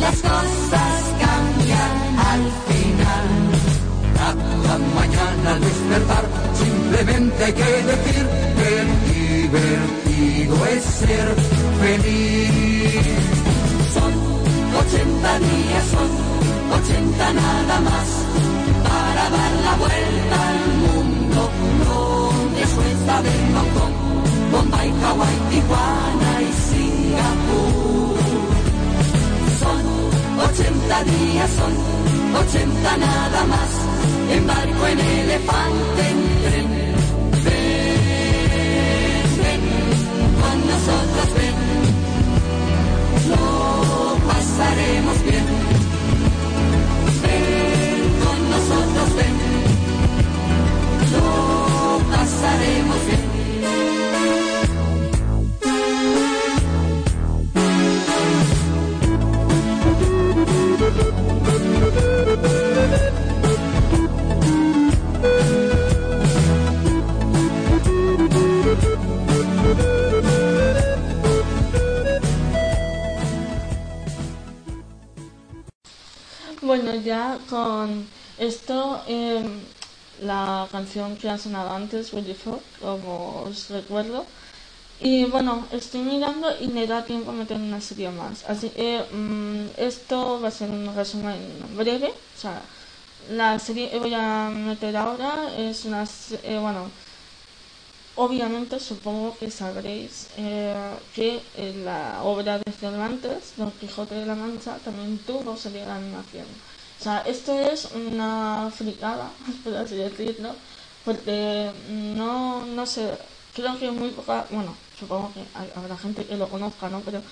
las cosas cambian al final. Cada mañana al despertar simplemente hay que decir que divertido es ser feliz. Son 80 días, son 80 nada más para dar la vuelta al mundo. Donde Suecia, de Hong Kong, Bombay, Hawái, Tijuana y Singapur. Son 80 días, son 80 nada más. Embarco en elefante, en tren. Lo pasaremos bien. Ven con nosotros, ven, lo pasaremos em, la canción que ha sonado antes, Willy Fogg, como os recuerdo. Y bueno, estoy mirando y me da tiempo a meter una serie más. Así que mm, esto va a ser un resumen breve. O sea, la serie que voy a meter ahora es una. eh, bueno, obviamente supongo que sabréis eh, que eh, la obra de Cervantes, Don Quijote de la Mancha, también tuvo serie de animación. O sea, esto es una fricada, por así decirlo, porque no, no sé, creo que muy poca, bueno, supongo que hay- habrá gente que lo conozca, ¿no? Pero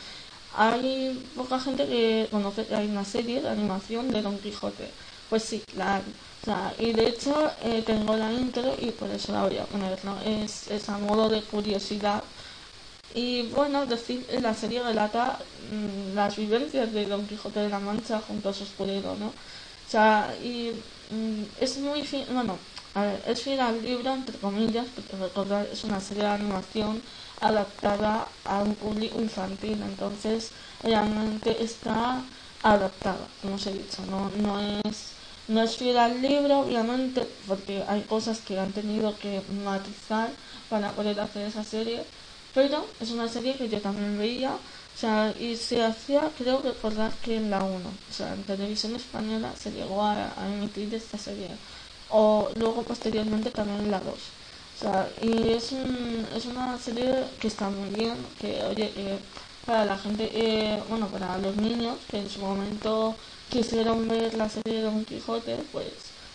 hay poca gente que conoce que hay una serie de animación de Don Quijote. Pues sí, la. O sea, y de hecho eh, tengo la intro y por eso la voy a poner, ¿no? Es, es a modo de curiosidad. Y bueno, decir, la serie relata mm, las vivencias de Don Quijote de la Mancha junto a su escudero, ¿no? O sea, y mm, es muy fi- bueno, a es fiel al libro, entre comillas, porque recordar, es una serie de animación adaptada a un público infantil, entonces realmente está adaptada, como os he dicho, no, no es no es fiel al libro, obviamente, porque hay cosas que han tenido que matizar para poder hacer esa serie, pero es una serie que yo también veía, o sea, y se hacía, creo recordar que en la 1, o sea, en televisión española se llegó a, emitir esta serie, o luego posteriormente también en la 2. O sea, y es, un, es una serie que está muy bien, que oye, que para la gente, eh, bueno, para los niños que en su momento quisieron ver la serie de Don Quijote, pues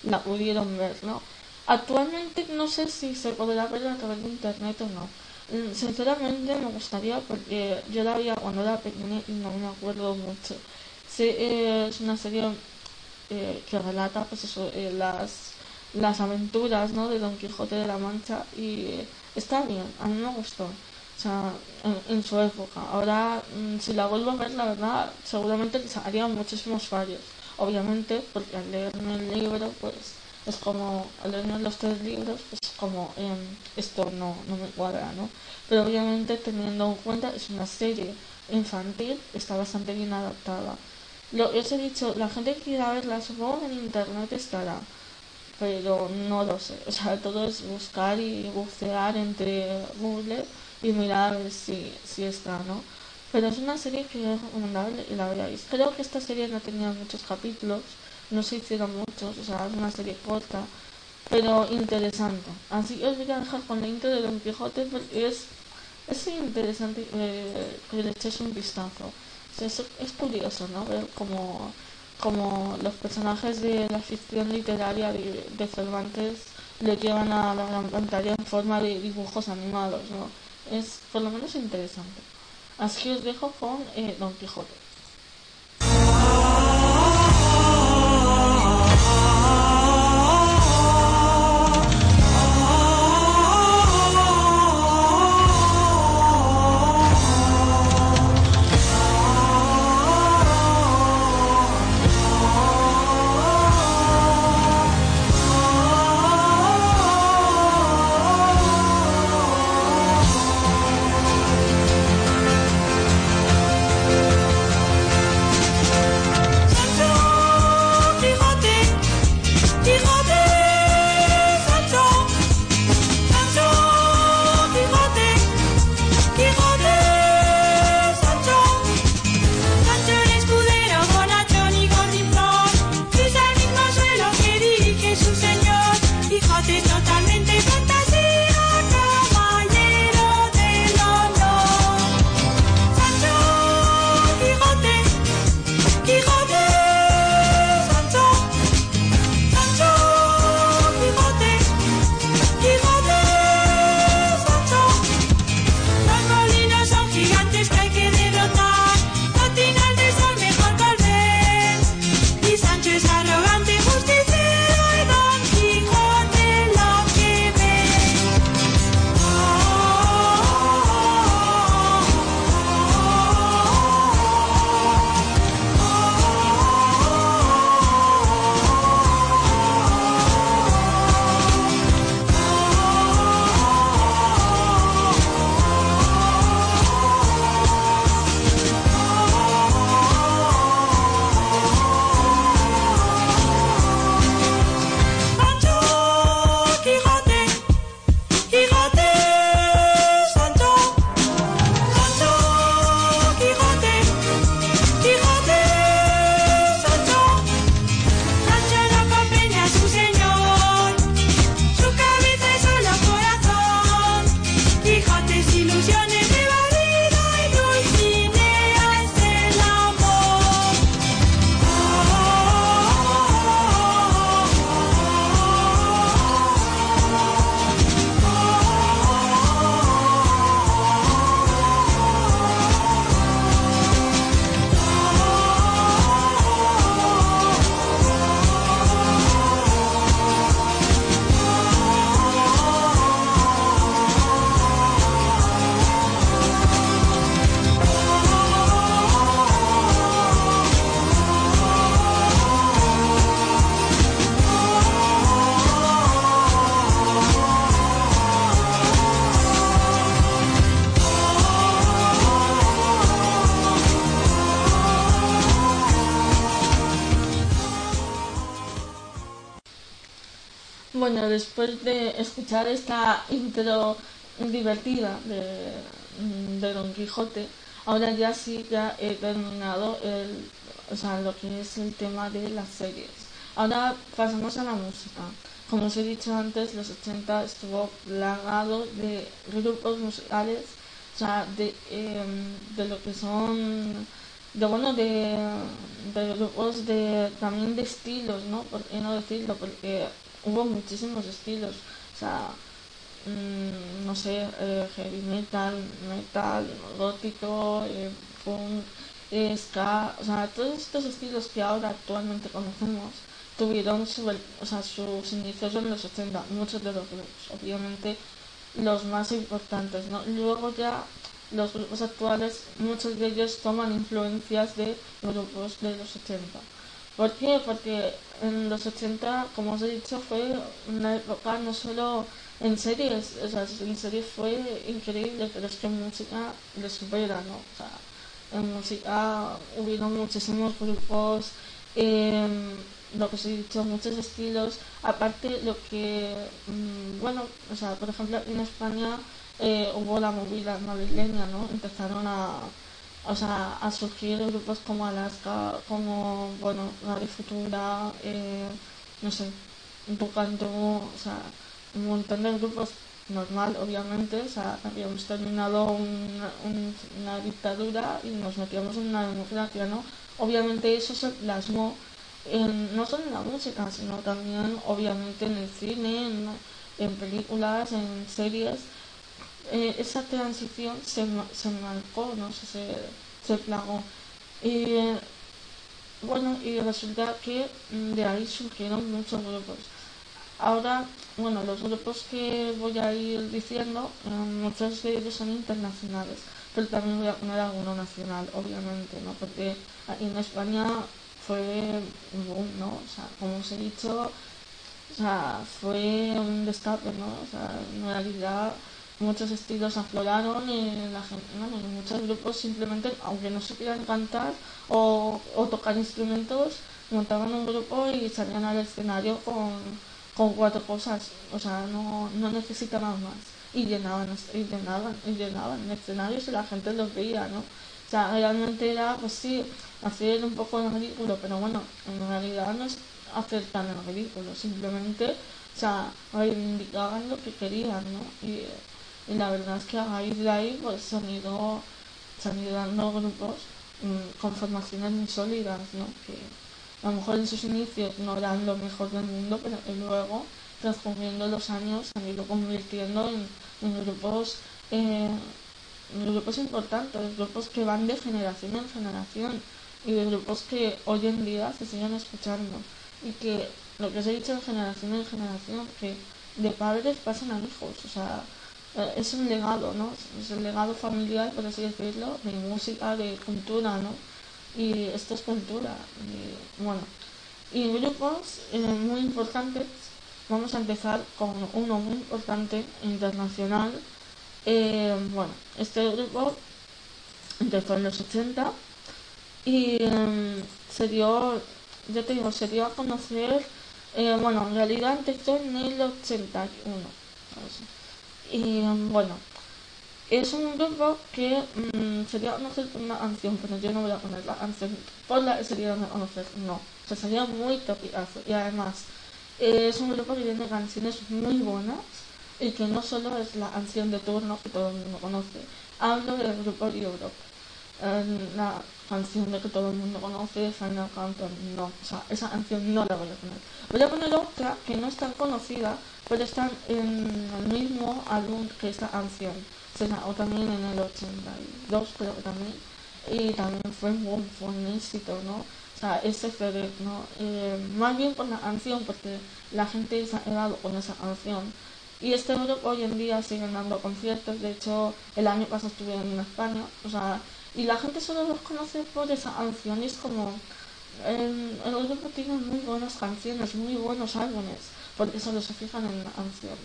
la pudieron ver, ¿no? Actualmente no sé si se podrá ver a través de internet o no. Mm, Sinceramente me gustaría porque yo la veía cuando era pequeña y no me acuerdo mucho. Sí, es una serie eh, que relata pues eso, eh, las, las aventuras ¿no? de Don Quijote de la Mancha y está bien, a mí me gustó. O sea, en, en su época. Ahora, mm, si la vuelvo a ver, la verdad, seguramente les haría muchísimos fallos. Obviamente, porque al leerme el libro, pues es como, al leerme los tres libros, pues como em, esto no, no me cuadra, ¿no? Pero obviamente, teniendo en cuenta, es una serie infantil, está bastante bien adaptada. Lo, os he dicho, la gente que quiera verla, supongo en internet estará, pero no lo sé. O sea, todo es buscar y bucear entre Google y mirar a ver si, si está, ¿no? Pero es una serie que es recomendable y la veáis. Creo que esta serie no tenía muchos capítulos, no se hicieron muchos, o sea, es una serie corta, pero interesante. Así que os voy a dejar con la intro de Don Quijote porque es, es interesante eh, que le echéis un vistazo. Es, curioso, ¿no? Ver cómo, cómo los personajes de la ficción literaria de, Cervantes le llevan a la gran pantalla en forma de dibujos animados, ¿no? Es por lo menos interesante. Así que os dejo con eh, Don Quijote. Después de escuchar esta intro divertida de, de Don Quijote, ahora ya sí ya he terminado el, o sea, lo que es el tema de las series. Ahora pasamos a la música. Como os he dicho antes, los 80 estuvo plagado de grupos musicales, o sea, de, em, de lo que son, de bueno, de, de grupos de, también de estilos, ¿no? ¿Por qué no decirlo? Porque hubo muchísimos estilos, o sea, mm, no sé, eh, heavy metal, metal, gótico, eh, punk, eh, ska, o sea, todos estos estilos que ahora actualmente conocemos tuvieron su, o sea, sus inicios en los 80, muchos de los grupos, obviamente los más importantes, ¿no? Luego ya los grupos actuales, muchos de ellos toman influencias de grupos de los 80. ¿Por qué? Porque en los 80, como os he dicho, fue una época no solo en series, o sea, en series fue increíble, pero es que en música le supera, ¿no? O sea, en música hubieron muchísimos grupos, eh, lo que os he dicho, muchos estilos, aparte lo que, mm, bueno, o sea, por ejemplo, en España eh, hubo la movida madrileña, ¿no? Empezaron a, o sea, a surgir grupos como Alaska, como, bueno, Radio Futura, eh, no sé, Bucanto, o sea, un montón de grupos normal, obviamente, o sea, habíamos terminado un- una dictadura y nos metíamos en una democracia, ¿no? Obviamente eso se plasmó en- no solo en la música, sino también, obviamente, en el cine, en películas, en series. Eh, esa transición se, se marcó, ¿no? Se, se, se plagó. Y bueno, y resulta que mm, de ahí surgieron muchos grupos. Ahora, bueno, los grupos que voy a ir diciendo, eh, muchos de ellos son internacionales, pero también voy a poner alguno nacional, obviamente, ¿no? Porque aquí en España fue un boom, ¿no? O sea, como os he dicho, o sea, fue un destape, ¿no? O sea, en realidad muchos estilos afloraron y la gente, bueno, muchos grupos simplemente, aunque no supieran cantar o, tocar instrumentos, montaban un grupo y salían al escenario con, con cuatro cosas, o sea, no, no necesitaban más. Y llenaban, y llenaban, y llenaban escenarios y la gente los veía, ¿no? O sea, realmente era, pues sí, hacer un poco el ridículo, pero bueno, en realidad no es hacer tan el ridículo, simplemente, o sea, reivindicaban lo que querían, ¿no? Y, y la verdad es que a ahí, pues han ido, se han ido dando grupos mm, con formaciones muy sólidas, ¿no? Que a lo mejor en sus inicios no eran lo mejor del mundo, pero que luego, transcurriendo los años, se han ido convirtiendo en, grupos eh, grupos importantes, grupos que van de generación en generación y de grupos que hoy en día se siguen escuchando y que lo que os he dicho de generación en generación, que de padres pasan a hijos, o sea, es un legado, ¿no? Es el legado familiar, por así decirlo, de música, de cultura, ¿no? Y esto es cultura, y bueno. Y grupos eh, muy importantes, vamos a empezar con uno muy importante, internacional, eh, bueno, este grupo empezó en los 80 y eh, se dio, ya te digo, se dio a conocer, eh, bueno, en realidad empezó en el 81. ¿sabes? Y eh, bueno, es un grupo que mm, se dio a conocer una canción, pero yo no voy a poner la canción por la que se dio a conocer, no. O sea, sería muy topicazo y además es un grupo que tiene canciones muy buenas y que no solo es la canción de turno que todo el mundo conoce. Hablo del grupo Europe. Eh, canción de que todo el mundo conoce, Final Countdown, no, o sea, esa canción no la voy a poner. Voy a poner otra que no es tan conocida, pero está en el mismo álbum que esta canción. Sacó también en el 82, creo que también. Y también fue fue un éxito, ¿no? O sea, ese CD, ¿no? Eh, más bien por la canción, porque la gente se ha quedado con esa canción. Y este grupo hoy en día siguen dando conciertos, de hecho el año pasado estuvieron en España, o sea, y la gente solo los conoce por esa canción y es como, eh, el grupo tiene muy buenas canciones, muy buenos álbumes, porque solo se fijan en la canción.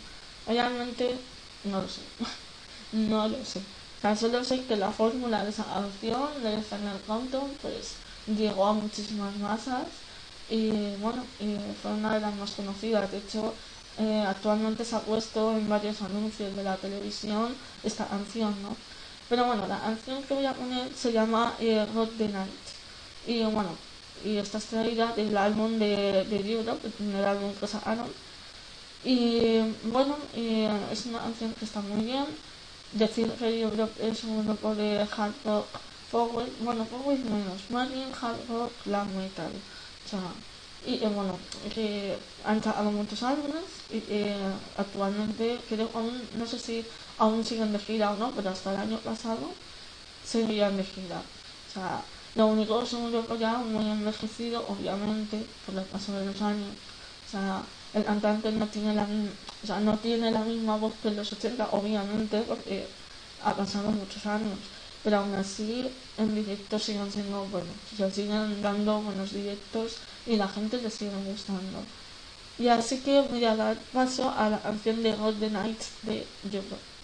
Realmente no lo sé, no lo sé. O sea, solo sé que la fórmula de esa canción, de Final Countdown, pues llegó a muchísimas masas y bueno, y fue una de las más conocidas. De hecho, eh, actualmente se ha puesto en varios anuncios de la televisión esta canción, ¿no? Pero bueno, la canción que voy a poner se llama eh, Rock the Night. Y bueno, y está extraída del álbum de, de Europe, el primer álbum que sacaron. Y bueno, eh, es una canción que está muy bien. Decir que Europe es un grupo de hard rock forward, bueno, forward menos, más hard rock glam metal. O sea, y eh, bueno, que han sacado muchos álbumes y eh, actualmente creo aún, no sé si aún siguen de gira o no, pero hasta el año pasado seguían de gira. O sea, Lo único es un grupo ya muy envejecido, obviamente, por el paso de los años. O sea, el cantante no tiene la o sea, no tiene la misma voz que en los 80, obviamente, porque ha pasado muchos años. Pero aún así, en directo siguen siendo buenos. O siguen dando buenos directos y la gente les sigue gustando. Y así que voy a dar paso a la canción de Golden Nights de Europe.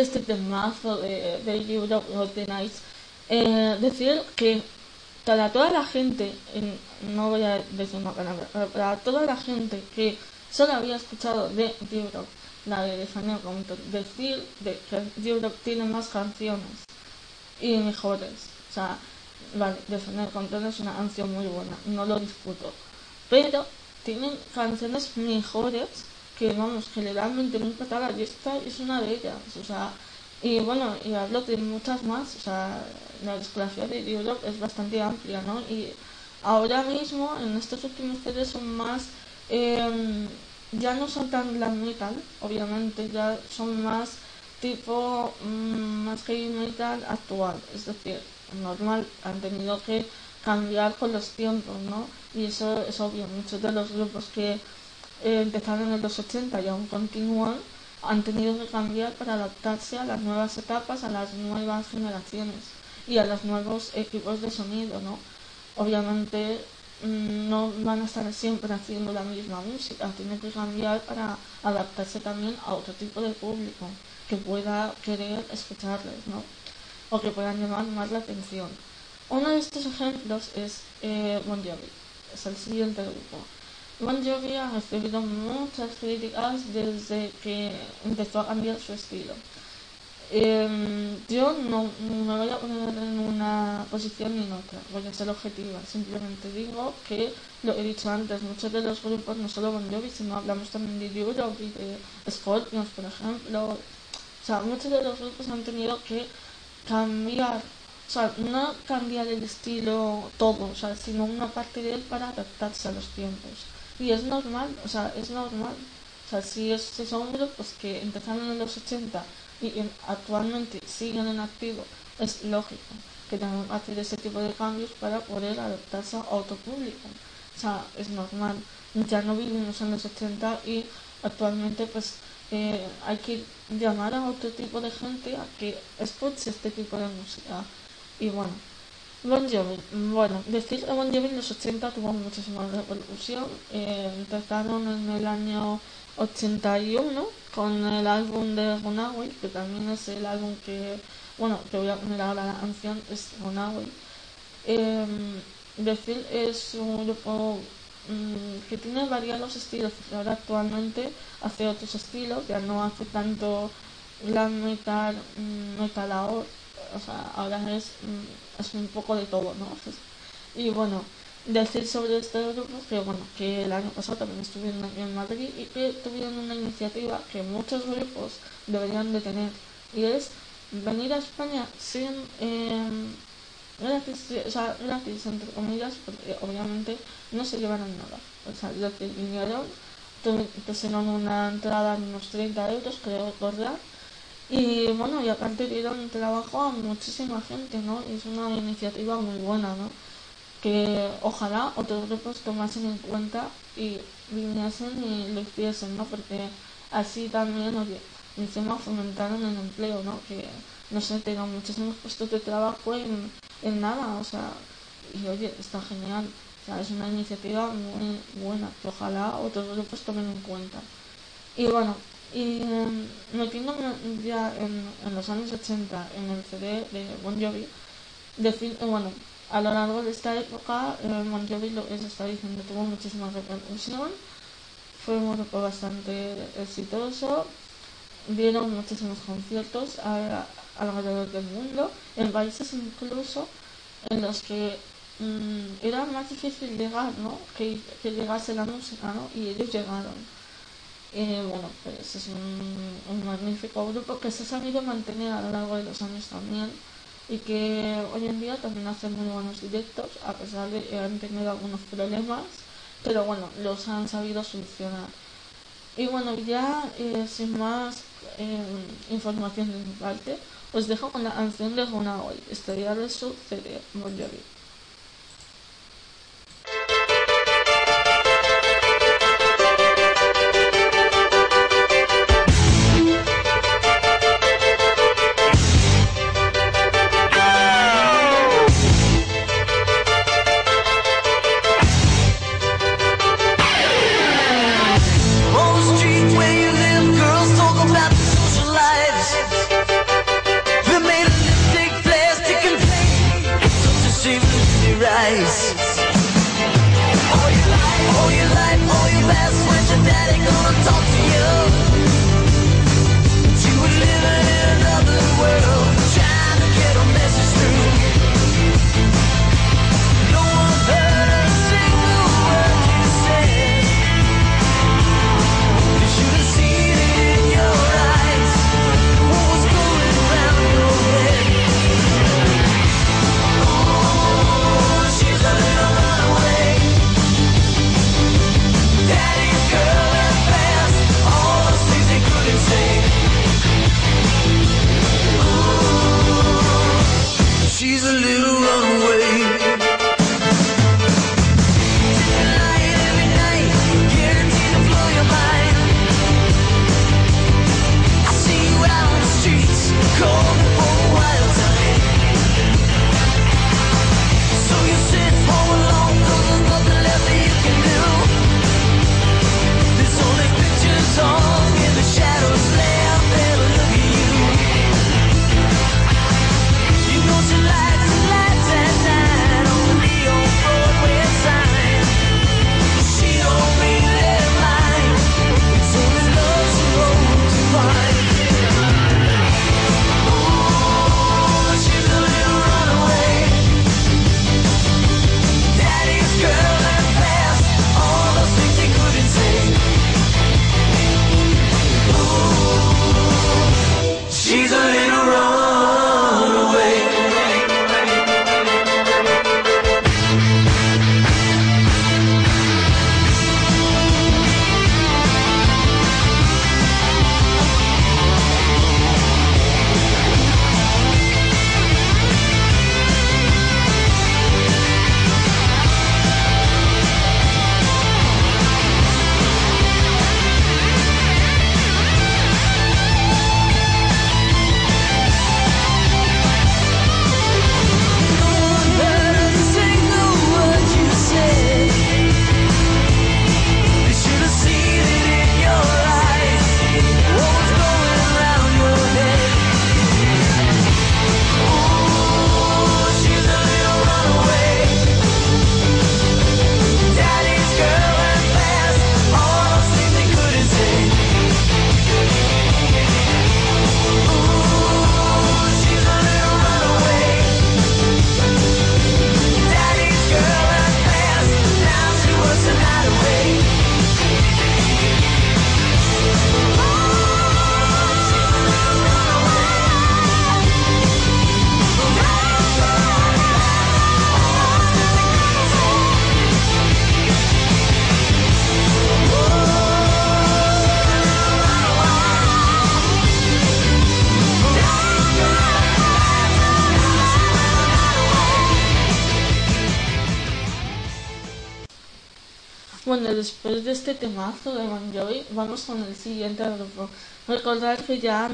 Este temazo de, de Europe Got the Nights, eh, decir que para toda la gente, en- no voy a decir una palabra, para toda la gente que solo había escuchado de Europe, la de Compton, decir de que Europe tiene más canciones y mejores. O sea, vale, Compton es una canción muy buena, no lo discuto. Pero tienen canciones mejores que vamos, generalmente nunca tal y esta es una de ellas, o sea, y bueno, y hablo de muchas más, o sea, la discografía de Europe es bastante amplia, ¿no? Y ahora mismo, en estos últimos CDs son más, eh, ya no son tan glam metal, obviamente, ya son más tipo, mm, más heavy metal actual, es decir, normal, han tenido que cambiar con los tiempos, ¿no? Y eso es obvio, muchos de los grupos que eh, empezaron en los 80 y aún continúan han tenido que cambiar para adaptarse a las nuevas etapas, a las nuevas generaciones y a los nuevos equipos de sonido, ¿no? Obviamente mm, no van a estar siempre haciendo la misma música, tienen que cambiar para adaptarse también a otro tipo de público que pueda querer escucharles, ¿no? O que puedan llamar más la atención. Uno de estos ejemplos es eh, Bon Jovi, es el siguiente grupo. Bon Jovi ha recibido muchas críticas desde que empezó a cambiar su estilo. Eh, yo no me voy a poner en una posición ni en otra, voy a ser objetiva. Simplemente digo que, lo he dicho antes, muchos de los grupos, no solo Bon Jovi, sino hablamos también de Europe y de Scorpions, por ejemplo. O sea, muchos de los grupos han tenido que cambiar, o sea, no cambiar el estilo todo, o sea, sino una parte de él para adaptarse a los tiempos. Y es normal, o sea, es normal. O sea, si, es, si son grupos que empezaron en los 80 y en- actualmente siguen en activo, es lógico que tengan que hacer ese tipo de cambios para poder adaptarse a otro público. O sea, es normal. Ya no vivimos en los 80 y actualmente pues eh, hay que llamar a otro tipo de gente a que escuche este tipo de música. Y bueno, Bon Jovi, bueno, decir que Bon Jovi en los 80 tuvo muchísima repercusión. Eh, empezaron en el año 81 con el álbum de Runaway, que también es el álbum que, bueno, que voy a poner ahora la canción, es Runaway. Eh, decir es un grupo mm, que tiene variados estilos, ahora actualmente hace otros estilos, ya no hace tanto glam metal, mm, metalaor, o sea, ahora es, mm, es un poco de todo, ¿no? Y bueno, decir sobre este grupo que bueno, que el año pasado también estuvieron aquí en Madrid y que tuvieron una iniciativa que muchos grupos deberían de tener y es venir a España sin eh, gratis, o sea, gratis entre comillas, porque obviamente no se llevaron nada. O sea, lo que vinieron, tu- pusieron una entrada de unos 30 euros, creo recordar, y bueno, y aparte dieron trabajo a muchísima gente, ¿no? Y es una iniciativa muy buena, ¿no? Que ojalá otros grupos tomasen en cuenta y viniesen y lo hiciesen, ¿no? Porque así también, oye, encima fomentaron el empleo, ¿no? Que, no sé, tengan muchísimos puestos de trabajo en, en nada, o sea, y oye, está genial. O sea, es una iniciativa muy buena que ojalá otros grupos tomen en cuenta. Y bueno, y em, metiéndome ya en, en los años 80 en el CD de Bon Jovi, bueno, a lo largo de esta época, eh, Bon Jovi, lo se está diciendo, tuvo muchísima repercusión, fue un grupo bastante exitoso, dieron muchísimos conciertos a- alrededor del mundo, en países incluso en los que mm, era más difícil llegar, ¿no? Que, que llegase la música, ¿no? Y ellos llegaron. Eh, bueno, pues es un, magnífico grupo que se ha sabido mantener a lo largo de los años también y que hoy en día también hace muy buenos directos a pesar de que han tenido algunos problemas, pero bueno, los han sabido solucionar. Y bueno, ya eh, sin más eh, información de mi parte, os dejo con la canción de Runa hoy, Estrella de su CD, Bon.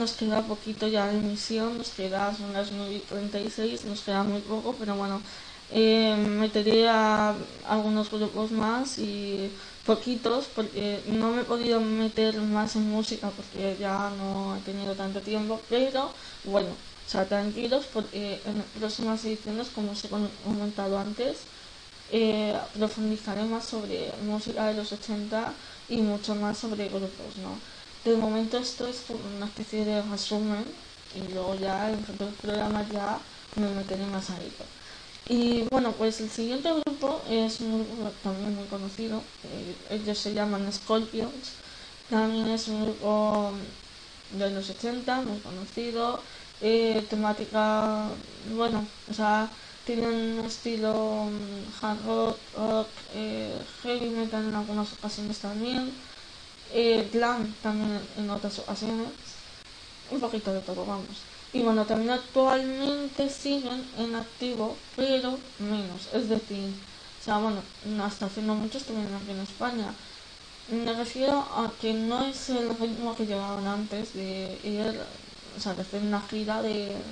Nos queda poquito ya de emisión, nos queda, son las 9 y 36, nos queda muy poco, pero bueno, eh, meteré a algunos grupos más y poquitos, porque no me he podido meter más en música porque ya no he tenido tanto tiempo, pero bueno, o sea, tranquilos porque en próximas ediciones, como os he com- comentado antes, eh, profundizaré más sobre música de los 80 y mucho más sobre grupos, ¿no? De momento esto es una especie de resumen y luego ya en futuros programas ya me meteré más a ello. Y bueno, pues el siguiente grupo es un grupo también muy conocido, eh, ellos se llaman Scorpions, también es un grupo de los 80, muy conocido, eh, temática, bueno, o sea, tienen un estilo mm, hard rock, rock eh, heavy metal en algunas ocasiones también, eh, glam también en otras ocasiones, un poquito de todo, vamos. Y bueno, también actualmente siguen en activo, pero menos, es decir, o sea, bueno, hasta hace no mucho estuvieron aquí en España. Me refiero a que no es el ritmo que llevaban antes de ir, o sea, de hacer una gira de,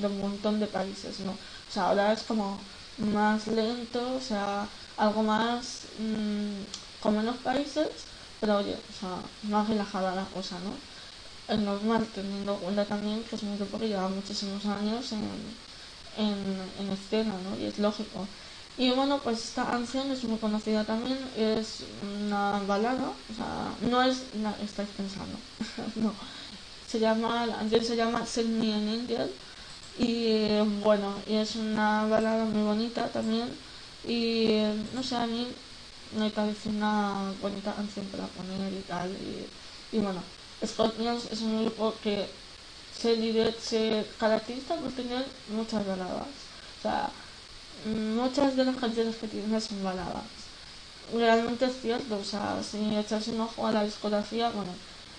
de un montón de países, ¿no? O sea, ahora es como más lento, o sea, algo más mm, con menos países, pero oye, o sea, más relajada la cosa, ¿no? Es normal, teniendo en cuenta también que es un grupo que lleva muchísimos años en, en, en escena, ¿no? Y es lógico. Y bueno, pues esta canción es muy conocida también, es una balada, o sea, no es la que estáis pensando, no. Se llama, la canción se llama Send Me an Angel y bueno, y es una balada muy bonita también y no sé, a mí parece una bonita canción para poner y tal y, y bueno, Scorpions es un grupo que se, se caracteriza por tener muchas baladas, o sea, muchas de las canciones que tienen son baladas. Realmente es cierto, o sea, si echas un ojo a la discografía, bueno,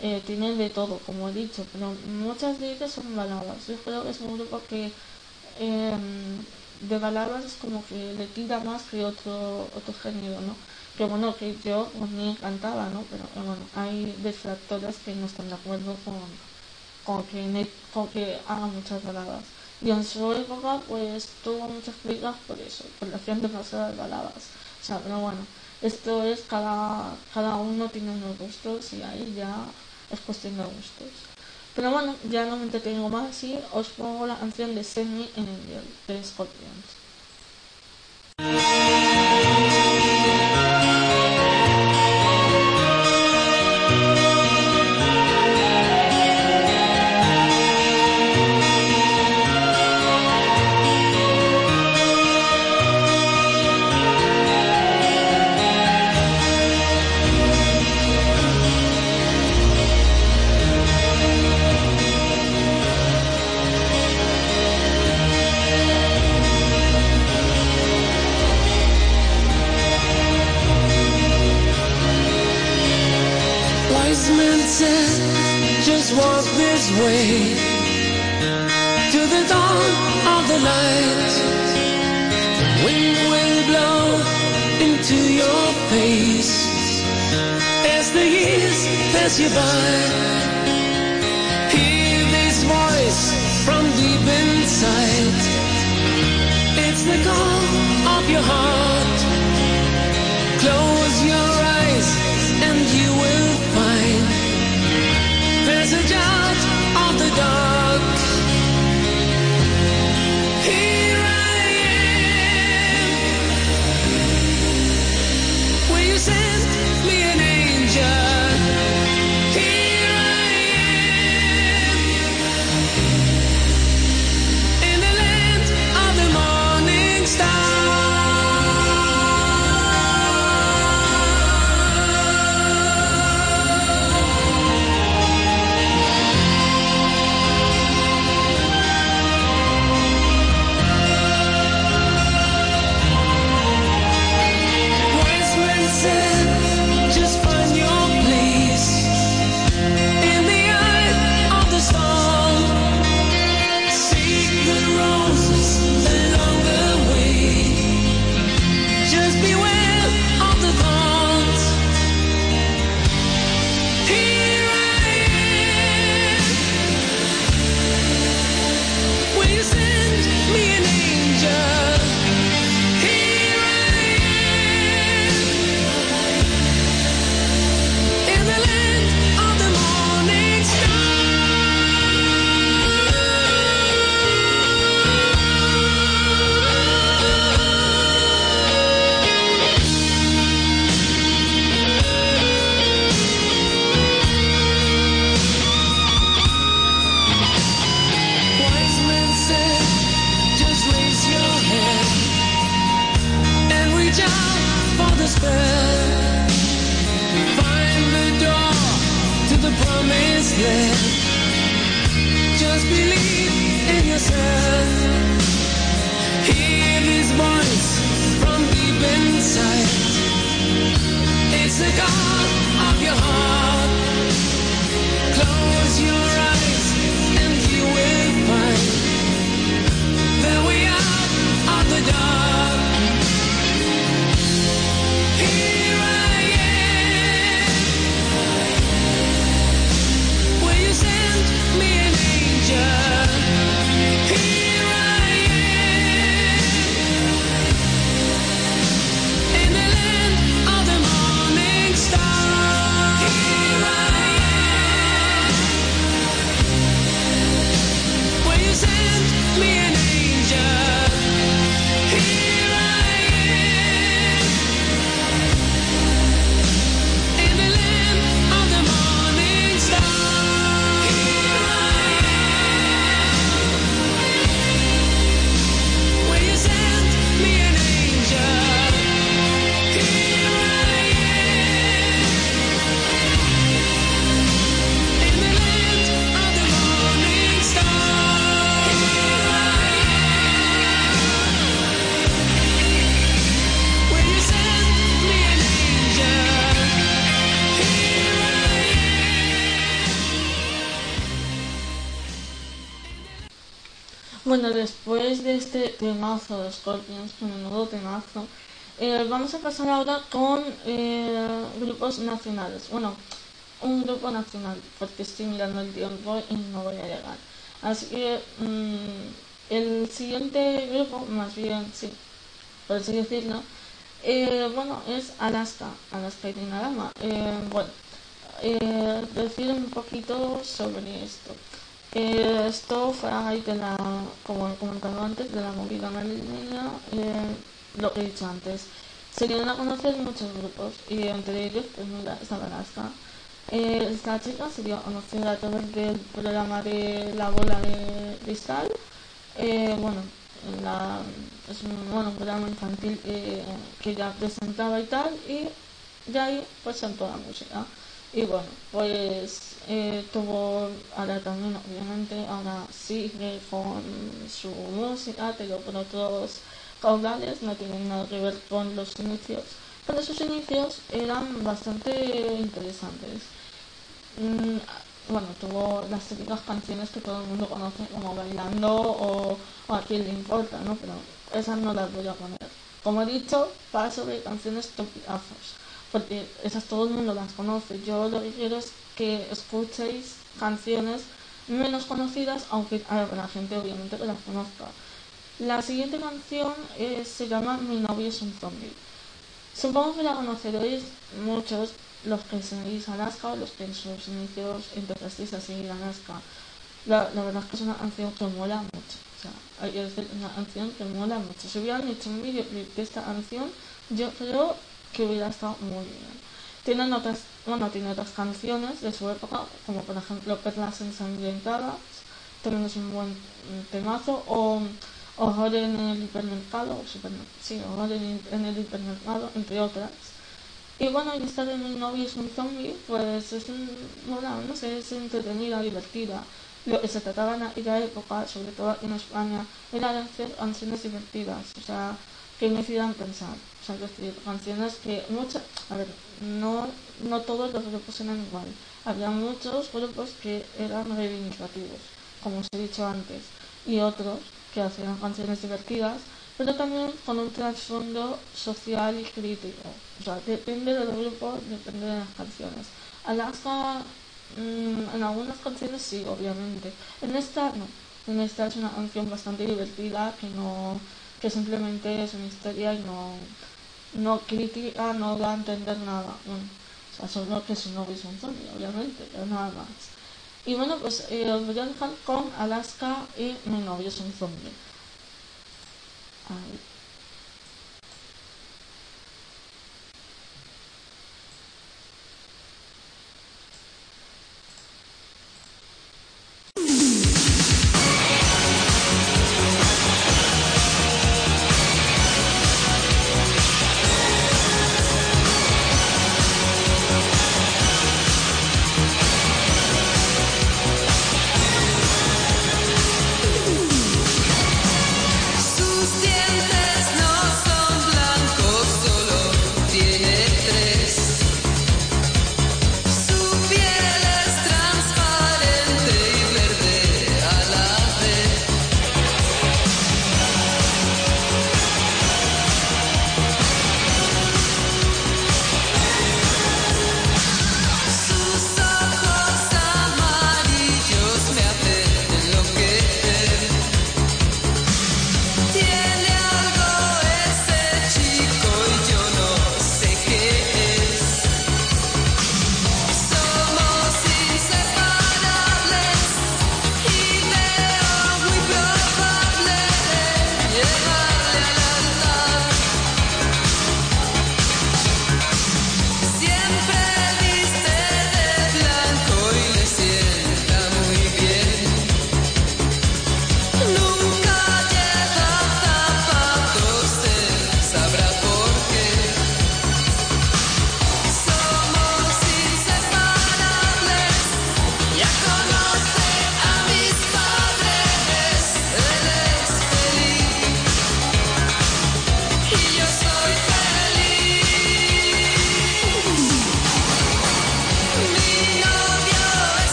eh, tienen de todo, como he dicho, pero muchas de ellas son baladas. Yo creo que es un grupo que eh, de baladas como que le tira más que otro otro género, ¿no? Que bueno, que yo mí me encantaba, ¿no? Pero eh, bueno, hay detractores que no están de acuerdo con, con, que, con que haga muchas baladas. Y en su época, pues tuvo muchas críticas por eso, por la hacían demasiadas baladas. O sea, pero bueno, esto es cada, cada uno tiene unos gustos y ahí ya es cuestión de gustos. Pero bueno, ya no me entretengo más y os pongo la canción de Semi en el de Scorpions. Pass you by. Hear this voice from deep inside. It's the call of your heart. De este temazo de Scorpions, que menudo temazo, eh, vamos a pasar ahora con eh, grupos nacionales. Bueno, un grupo nacional, porque estoy mirando el tiempo y no voy a llegar. Así que mm, el siguiente grupo, más bien, sí, por así decirlo, eh, bueno, es Alaska, Alaska y Dinarama. Eh, bueno, decir un poquito sobre esto. Eh, esto fue a raíz de la, como he comentado antes, de la movida madrileña, eh, lo he dicho antes. Se dieron a conocer muchos grupos y entre ellos, pues mira, estaba Alaska. Eh, esta chica se dio a conocer a través del programa de La Bola de Cristal. Eh, bueno, la, es un, bueno, programa infantil que, que ella presentaba y tal, y de ahí pues la música. Y bueno, pues eh, tuvo, ahora también obviamente, ahora sigue con su música, pero por otros caudales, no tienen nada que ver con los inicios. Pero sus inicios eran bastante interesantes. Mm, bueno, tuvo las típicas canciones que todo el mundo conoce como Bailando o, A quién le importa, ¿no? Pero esas no las voy a poner. Como he dicho, paso de canciones topicazos, porque esas todo el mundo las conoce. Yo lo que quiero es que escuchéis canciones menos conocidas, aunque habrá gente obviamente las conozca. La siguiente canción eh, se llama Mi novio es un zombie. Supongo que la conoceréis muchos los que seguís Alaska o los que en sus inicios empezasteis a seguir Alaska. La, la verdad es que es una canción que mola mucho. O sea, hay que decir, una canción que mola mucho. Si hubieran hecho un videoclip de esta canción, yo creo que hubiera estado muy bien. Tienen otras, bueno, tiene otras canciones de su época, como por ejemplo Perlas ensangrentadas, también es un buen mm, temazo, o Horror en el hipermercado, sí, Horror en, en el hipermercado, entre otras. Y bueno, y esta de mi novio es un zombie, pues es un, bueno, no sé, es entretenida, divertida. Lo que se trataba en aquella época, sobre todo en España, era de hacer canciones divertidas, o sea, que me hicieran pensar. O sea, es decir, canciones que muchas, a ver, no, no todos los grupos eran igual. Había muchos grupos que eran reivindicativos, como os he dicho antes, y otros que hacían canciones divertidas, pero también con un trasfondo social y crítico. O sea, depende del grupo, depende de las canciones. Alaska, mm, en algunas canciones sí, obviamente. En esta no. En esta es una canción bastante divertida que no, que simplemente es una historia y no, no critica, no da a entender nada. O sea, solo que su novio es un zombie, obviamente, pero nada más. Y bueno, pues eh, os voy a dejar con Alaska y mi novio es un zombie. Thank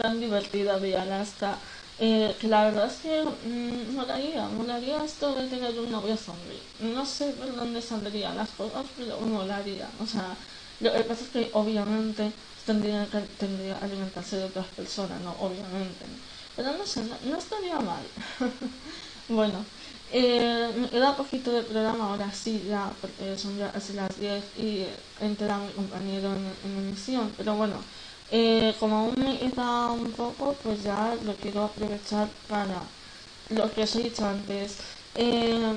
tan divertida de Alaska, eh, que la verdad es que mm, molaría, molaría esto de tener un novio zombie. No sé por dónde saldrían las cosas, pero molaría. O sea, lo que pasa es que obviamente tendría que tendría alimentarse de otras personas, ¿no? Obviamente. Pero no sé, no, estaría mal. bueno, eh, me queda poquito de programa ahora sí, ya, porque son ya casi las 10 y entra mi compañero en, en emisión. Pero bueno, eh, como aún me queda un poco, pues ya lo quiero aprovechar para lo que os he dicho antes. Eh,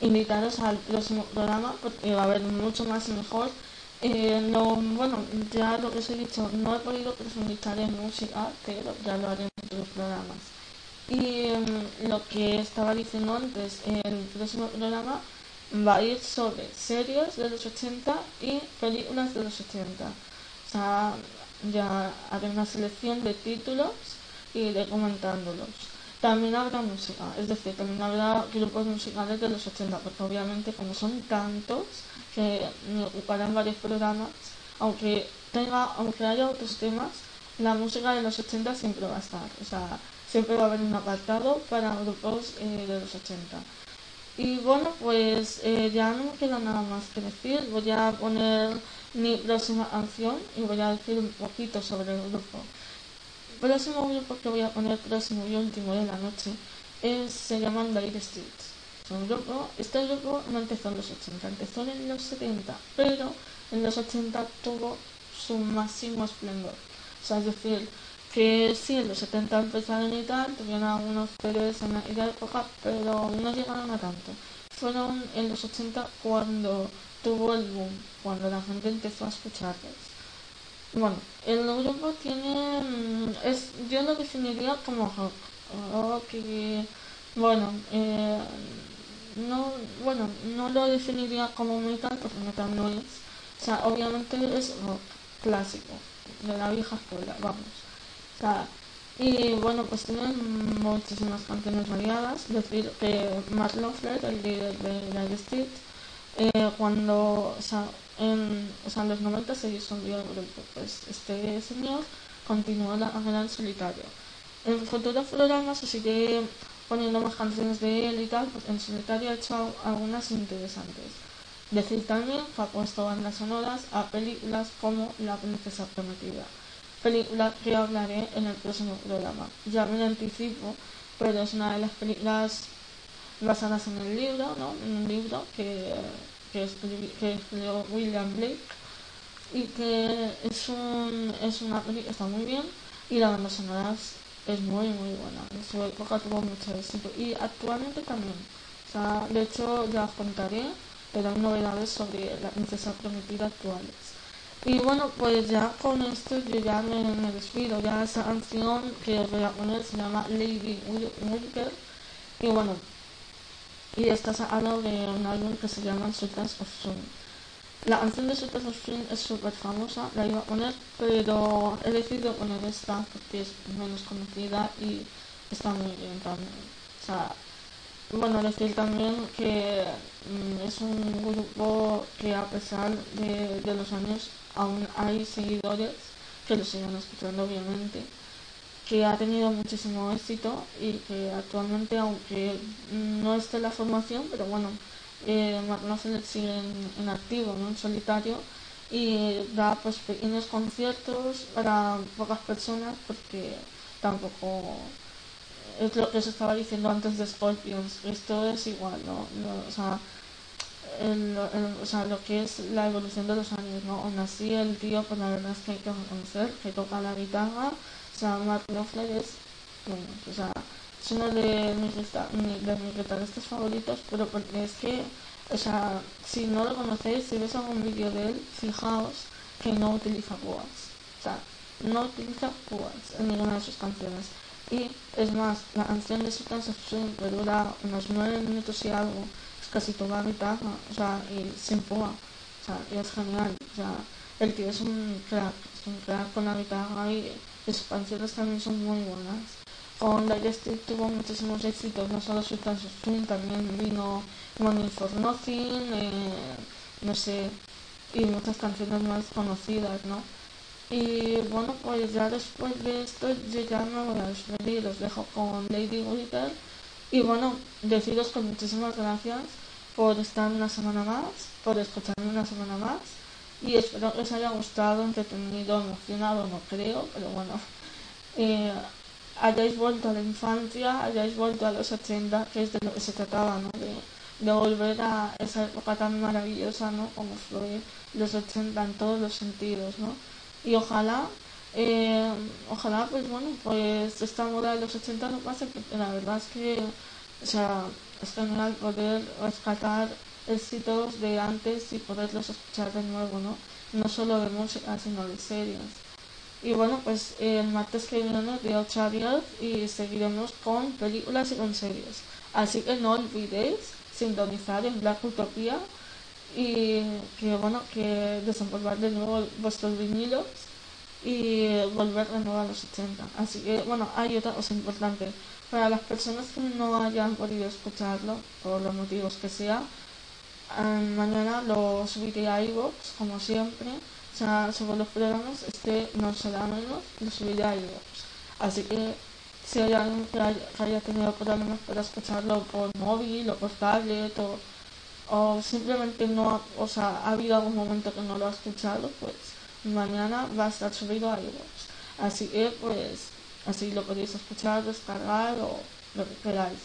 invitaros al próximo programa porque va a haber mucho más mejor. Eh, no, bueno, ya lo que os he dicho, no he podido profundizar en música, pero ya lo haré en otros programas. Y em, lo que estaba diciendo antes, el próximo programa va a ir sobre series de los 80 y películas de los 80. O ya haré una selección de títulos y de comentándolos. También habrá música, es decir, también habrá grupos musicales de los 80, porque obviamente como son tantos que me ocuparán varios programas, aunque tenga, aunque haya otros temas, la música de los 80 siempre va a estar, o sea, siempre va a haber un apartado para grupos eh, de los 80. Y bueno, pues eh, ya no me queda nada más que decir. Voy a poner mi próxima canción y voy a decir un poquito sobre el grupo. El próximo grupo que voy a poner, próximo y último de la noche, es, se llaman Dire Streets. Es un grupo, este grupo no empezó en los 80, empezó en los 70, pero en los 80 tuvo su máximo esplendor. O es decir, que sí, en los 70 empezaron y tal, tuvieron algunos CDs en aquella época, pero no llegaron a tanto. Fueron en los 80 cuando tuvo el boom, cuando la gente empezó a escucharles. Bueno, el grupo tiene, mm, es, yo lo definiría como rock, bueno, eh, no, bueno, no lo definiría como metal porque metal no es, o sea, obviamente es rock clásico, de la vieja escuela, vamos. O sea, y bueno, pues tienen muchísimas canciones variadas. Decir que Matt Knopfler, el líder de United Street, eh, cuando, o sea, en, o sea, en los 90 se disolvió el grupo, pues este señor continuó la carrera en solitario. En futuros programas os iré poniendo más canciones de él y tal, pues en solitario ha hecho al- algunas interesantes. Decir también que ha puesto bandas sonoras a películas como La Princesa Prometida película que hablaré en el próximo programa. Ya me lo anticipo, pero es una de las películas basadas en el libro, ¿no? Un libro que, que, escribi- que escribió William Blake y que es, un, es una película que está muy bien y la banda sonora es muy muy buena. En su época tuvo mucho éxito y actualmente también. O sea, de hecho ya os contaré, pero hay novedades sobre la princesa prometida actuales. Y bueno, pues ya con esto yo ya me, me despido. Ya esa canción que voy a poner se llama Lady Wilker. Y bueno, y esta es algo de un álbum que se llama Sultans of Swing. La canción de Sultans of Swing es súper famosa, la iba a poner, pero he decidido poner esta porque es menos conocida y está muy bien también. O sea, bueno, decir también que mm, es un grupo que a pesar de, de los años aún hay seguidores que lo siguen escuchando obviamente que ha tenido muchísimo éxito y que actualmente, aunque no esté la formación, pero bueno, eh, sigue en, en activo, ¿no? en solitario, y da pues pequeños conciertos para pocas personas porque tampoco es lo que se estaba diciendo antes de Scorpions, esto es igual, ¿no? No, o, sea, el- el- o sea, lo que es la evolución de los años, ¿no? Aún así el tío, pues la verdad es que hay que reconocer que toca la guitarra, o sea, Mark Knopfler es, o sea, es uno de mis, de mis guitarristas favoritos, pero porque es que, o sea, si no lo conocéis, si ves algún vídeo de él, fijaos que no utiliza púas, o sea, no utiliza púas en ninguna de sus canciones. Y es más, la canción de Sultans of Swing que dura unos nueve minutos y algo, casi toda guitarra, o sea, y sin púa, o sea, es genial, o sea, el tío es un crack, es un crack con la guitarra y, sus canciones también son muy buenas. Con Dire Straits tuvo muchísimos éxitos, no solo of Swing, también vino Money for Nothing, eh, no sé, y muchas canciones más conocidas, ¿no? Y bueno, pues ya después de esto yo ya me voy a despedir, os dejo con Lady Glitter. Y bueno, deciros que muchísimas gracias por estar una semana más, por escucharme una semana más. Y espero que os haya gustado, entretenido, emocionado, no creo, pero bueno. Eh, hayáis vuelto a la infancia, hayáis vuelto a los 80, que es de lo que se trataba, ¿no? De, de volver a esa época tan maravillosa, ¿no? Como fue los 80 en todos los sentidos, ¿no? Y ojalá, eh, ojalá, pues bueno, pues esta moda de los 80 no pase, porque la verdad es que, o sea, es genial poder rescatar éxitos de antes y poderlos escuchar de nuevo, ¿no? No solo de música, sino de series. Y bueno, pues el martes que viene 8 a 10 y seguiremos con películas y con series. Así que no olvidéis sintonizar en Black Utopía y que bueno, que desempolvar de nuevo vuestros vinilos y volver de nuevo a los 80. Así que bueno, hay otra cosa importante. Para las personas que no hayan podido escucharlo, por los motivos que sea, eh, mañana lo subiré a iVoox, como siempre. O sea, sobre los programas, este no será menos, lo subiré a iVoox. Así que si hay alguien que haya, que haya tenido problemas para escucharlo por móvil o por tablet o, o simplemente no, o sea, ha habido algún momento que no lo ha escuchado, pues mañana va a estar subido a iVoox. Así que pues así lo podéis escuchar, descargar o lo que queráis.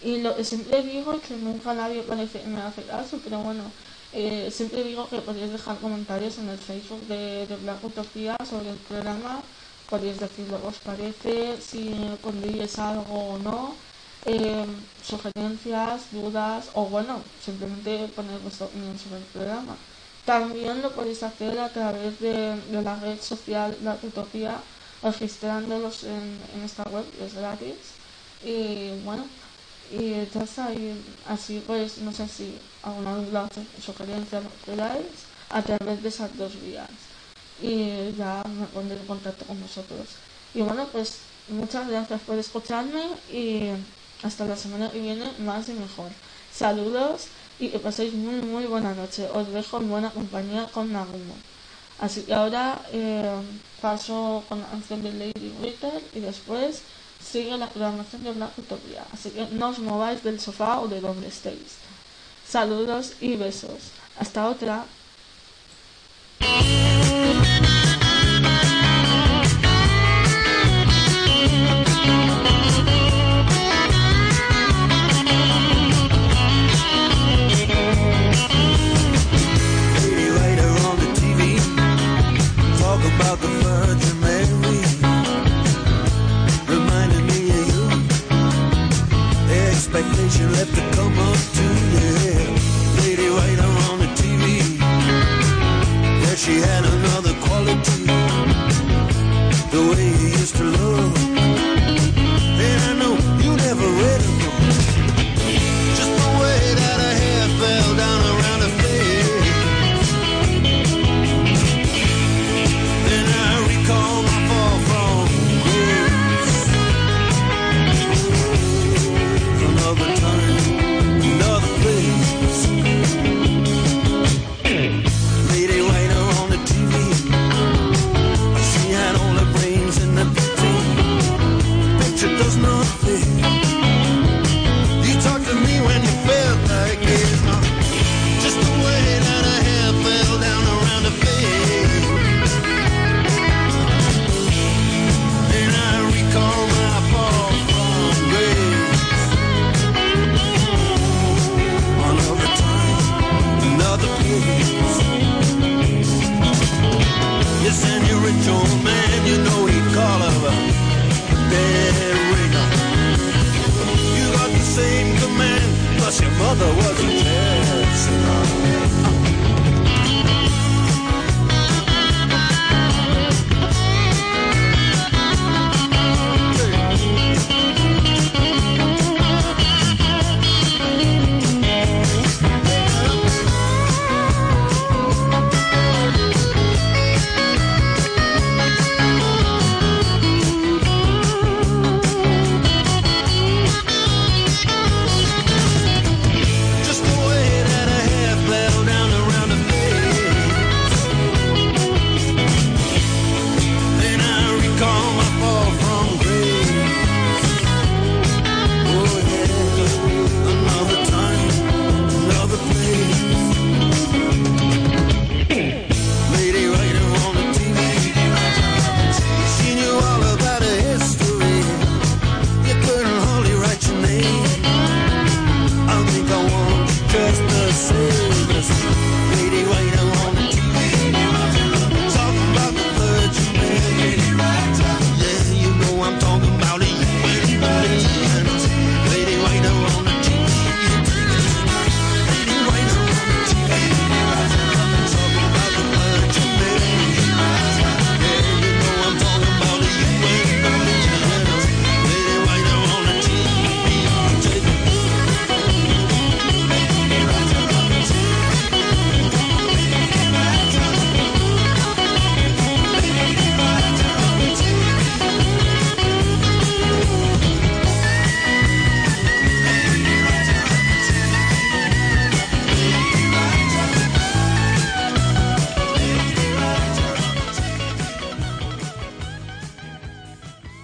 Y lo que siempre digo es que nunca nadie parece me hace caso, pero bueno, eh, siempre digo que podéis dejar comentarios en el Facebook de, de Black Utopía sobre el programa, podéis decir lo que os parece, si pondríais algo o no, eh, sugerencias, dudas o bueno, simplemente poner vuestra opinión sobre el programa. También lo podéis hacer a través de, de la red social Black Utopía, registrándolos en, en esta web, es gratis. Y bueno, y está, y así pues no sé si alguna duda o sugerencia lo que queráis a través de esas dos vías. Y ya me pondré en contacto con vosotros. Y bueno pues muchas gracias por escucharme y hasta la semana que viene más y mejor. Saludos y que paséis muy muy buena noche os dejo en buena compañía con Nagumo así que ahora eh, paso con la canción de Lady Glitter y después sigue la programación de Black Utopia. Así que no os mováis del sofá o de donde estéis. Saludos y besos. Hasta otra. you left the up to.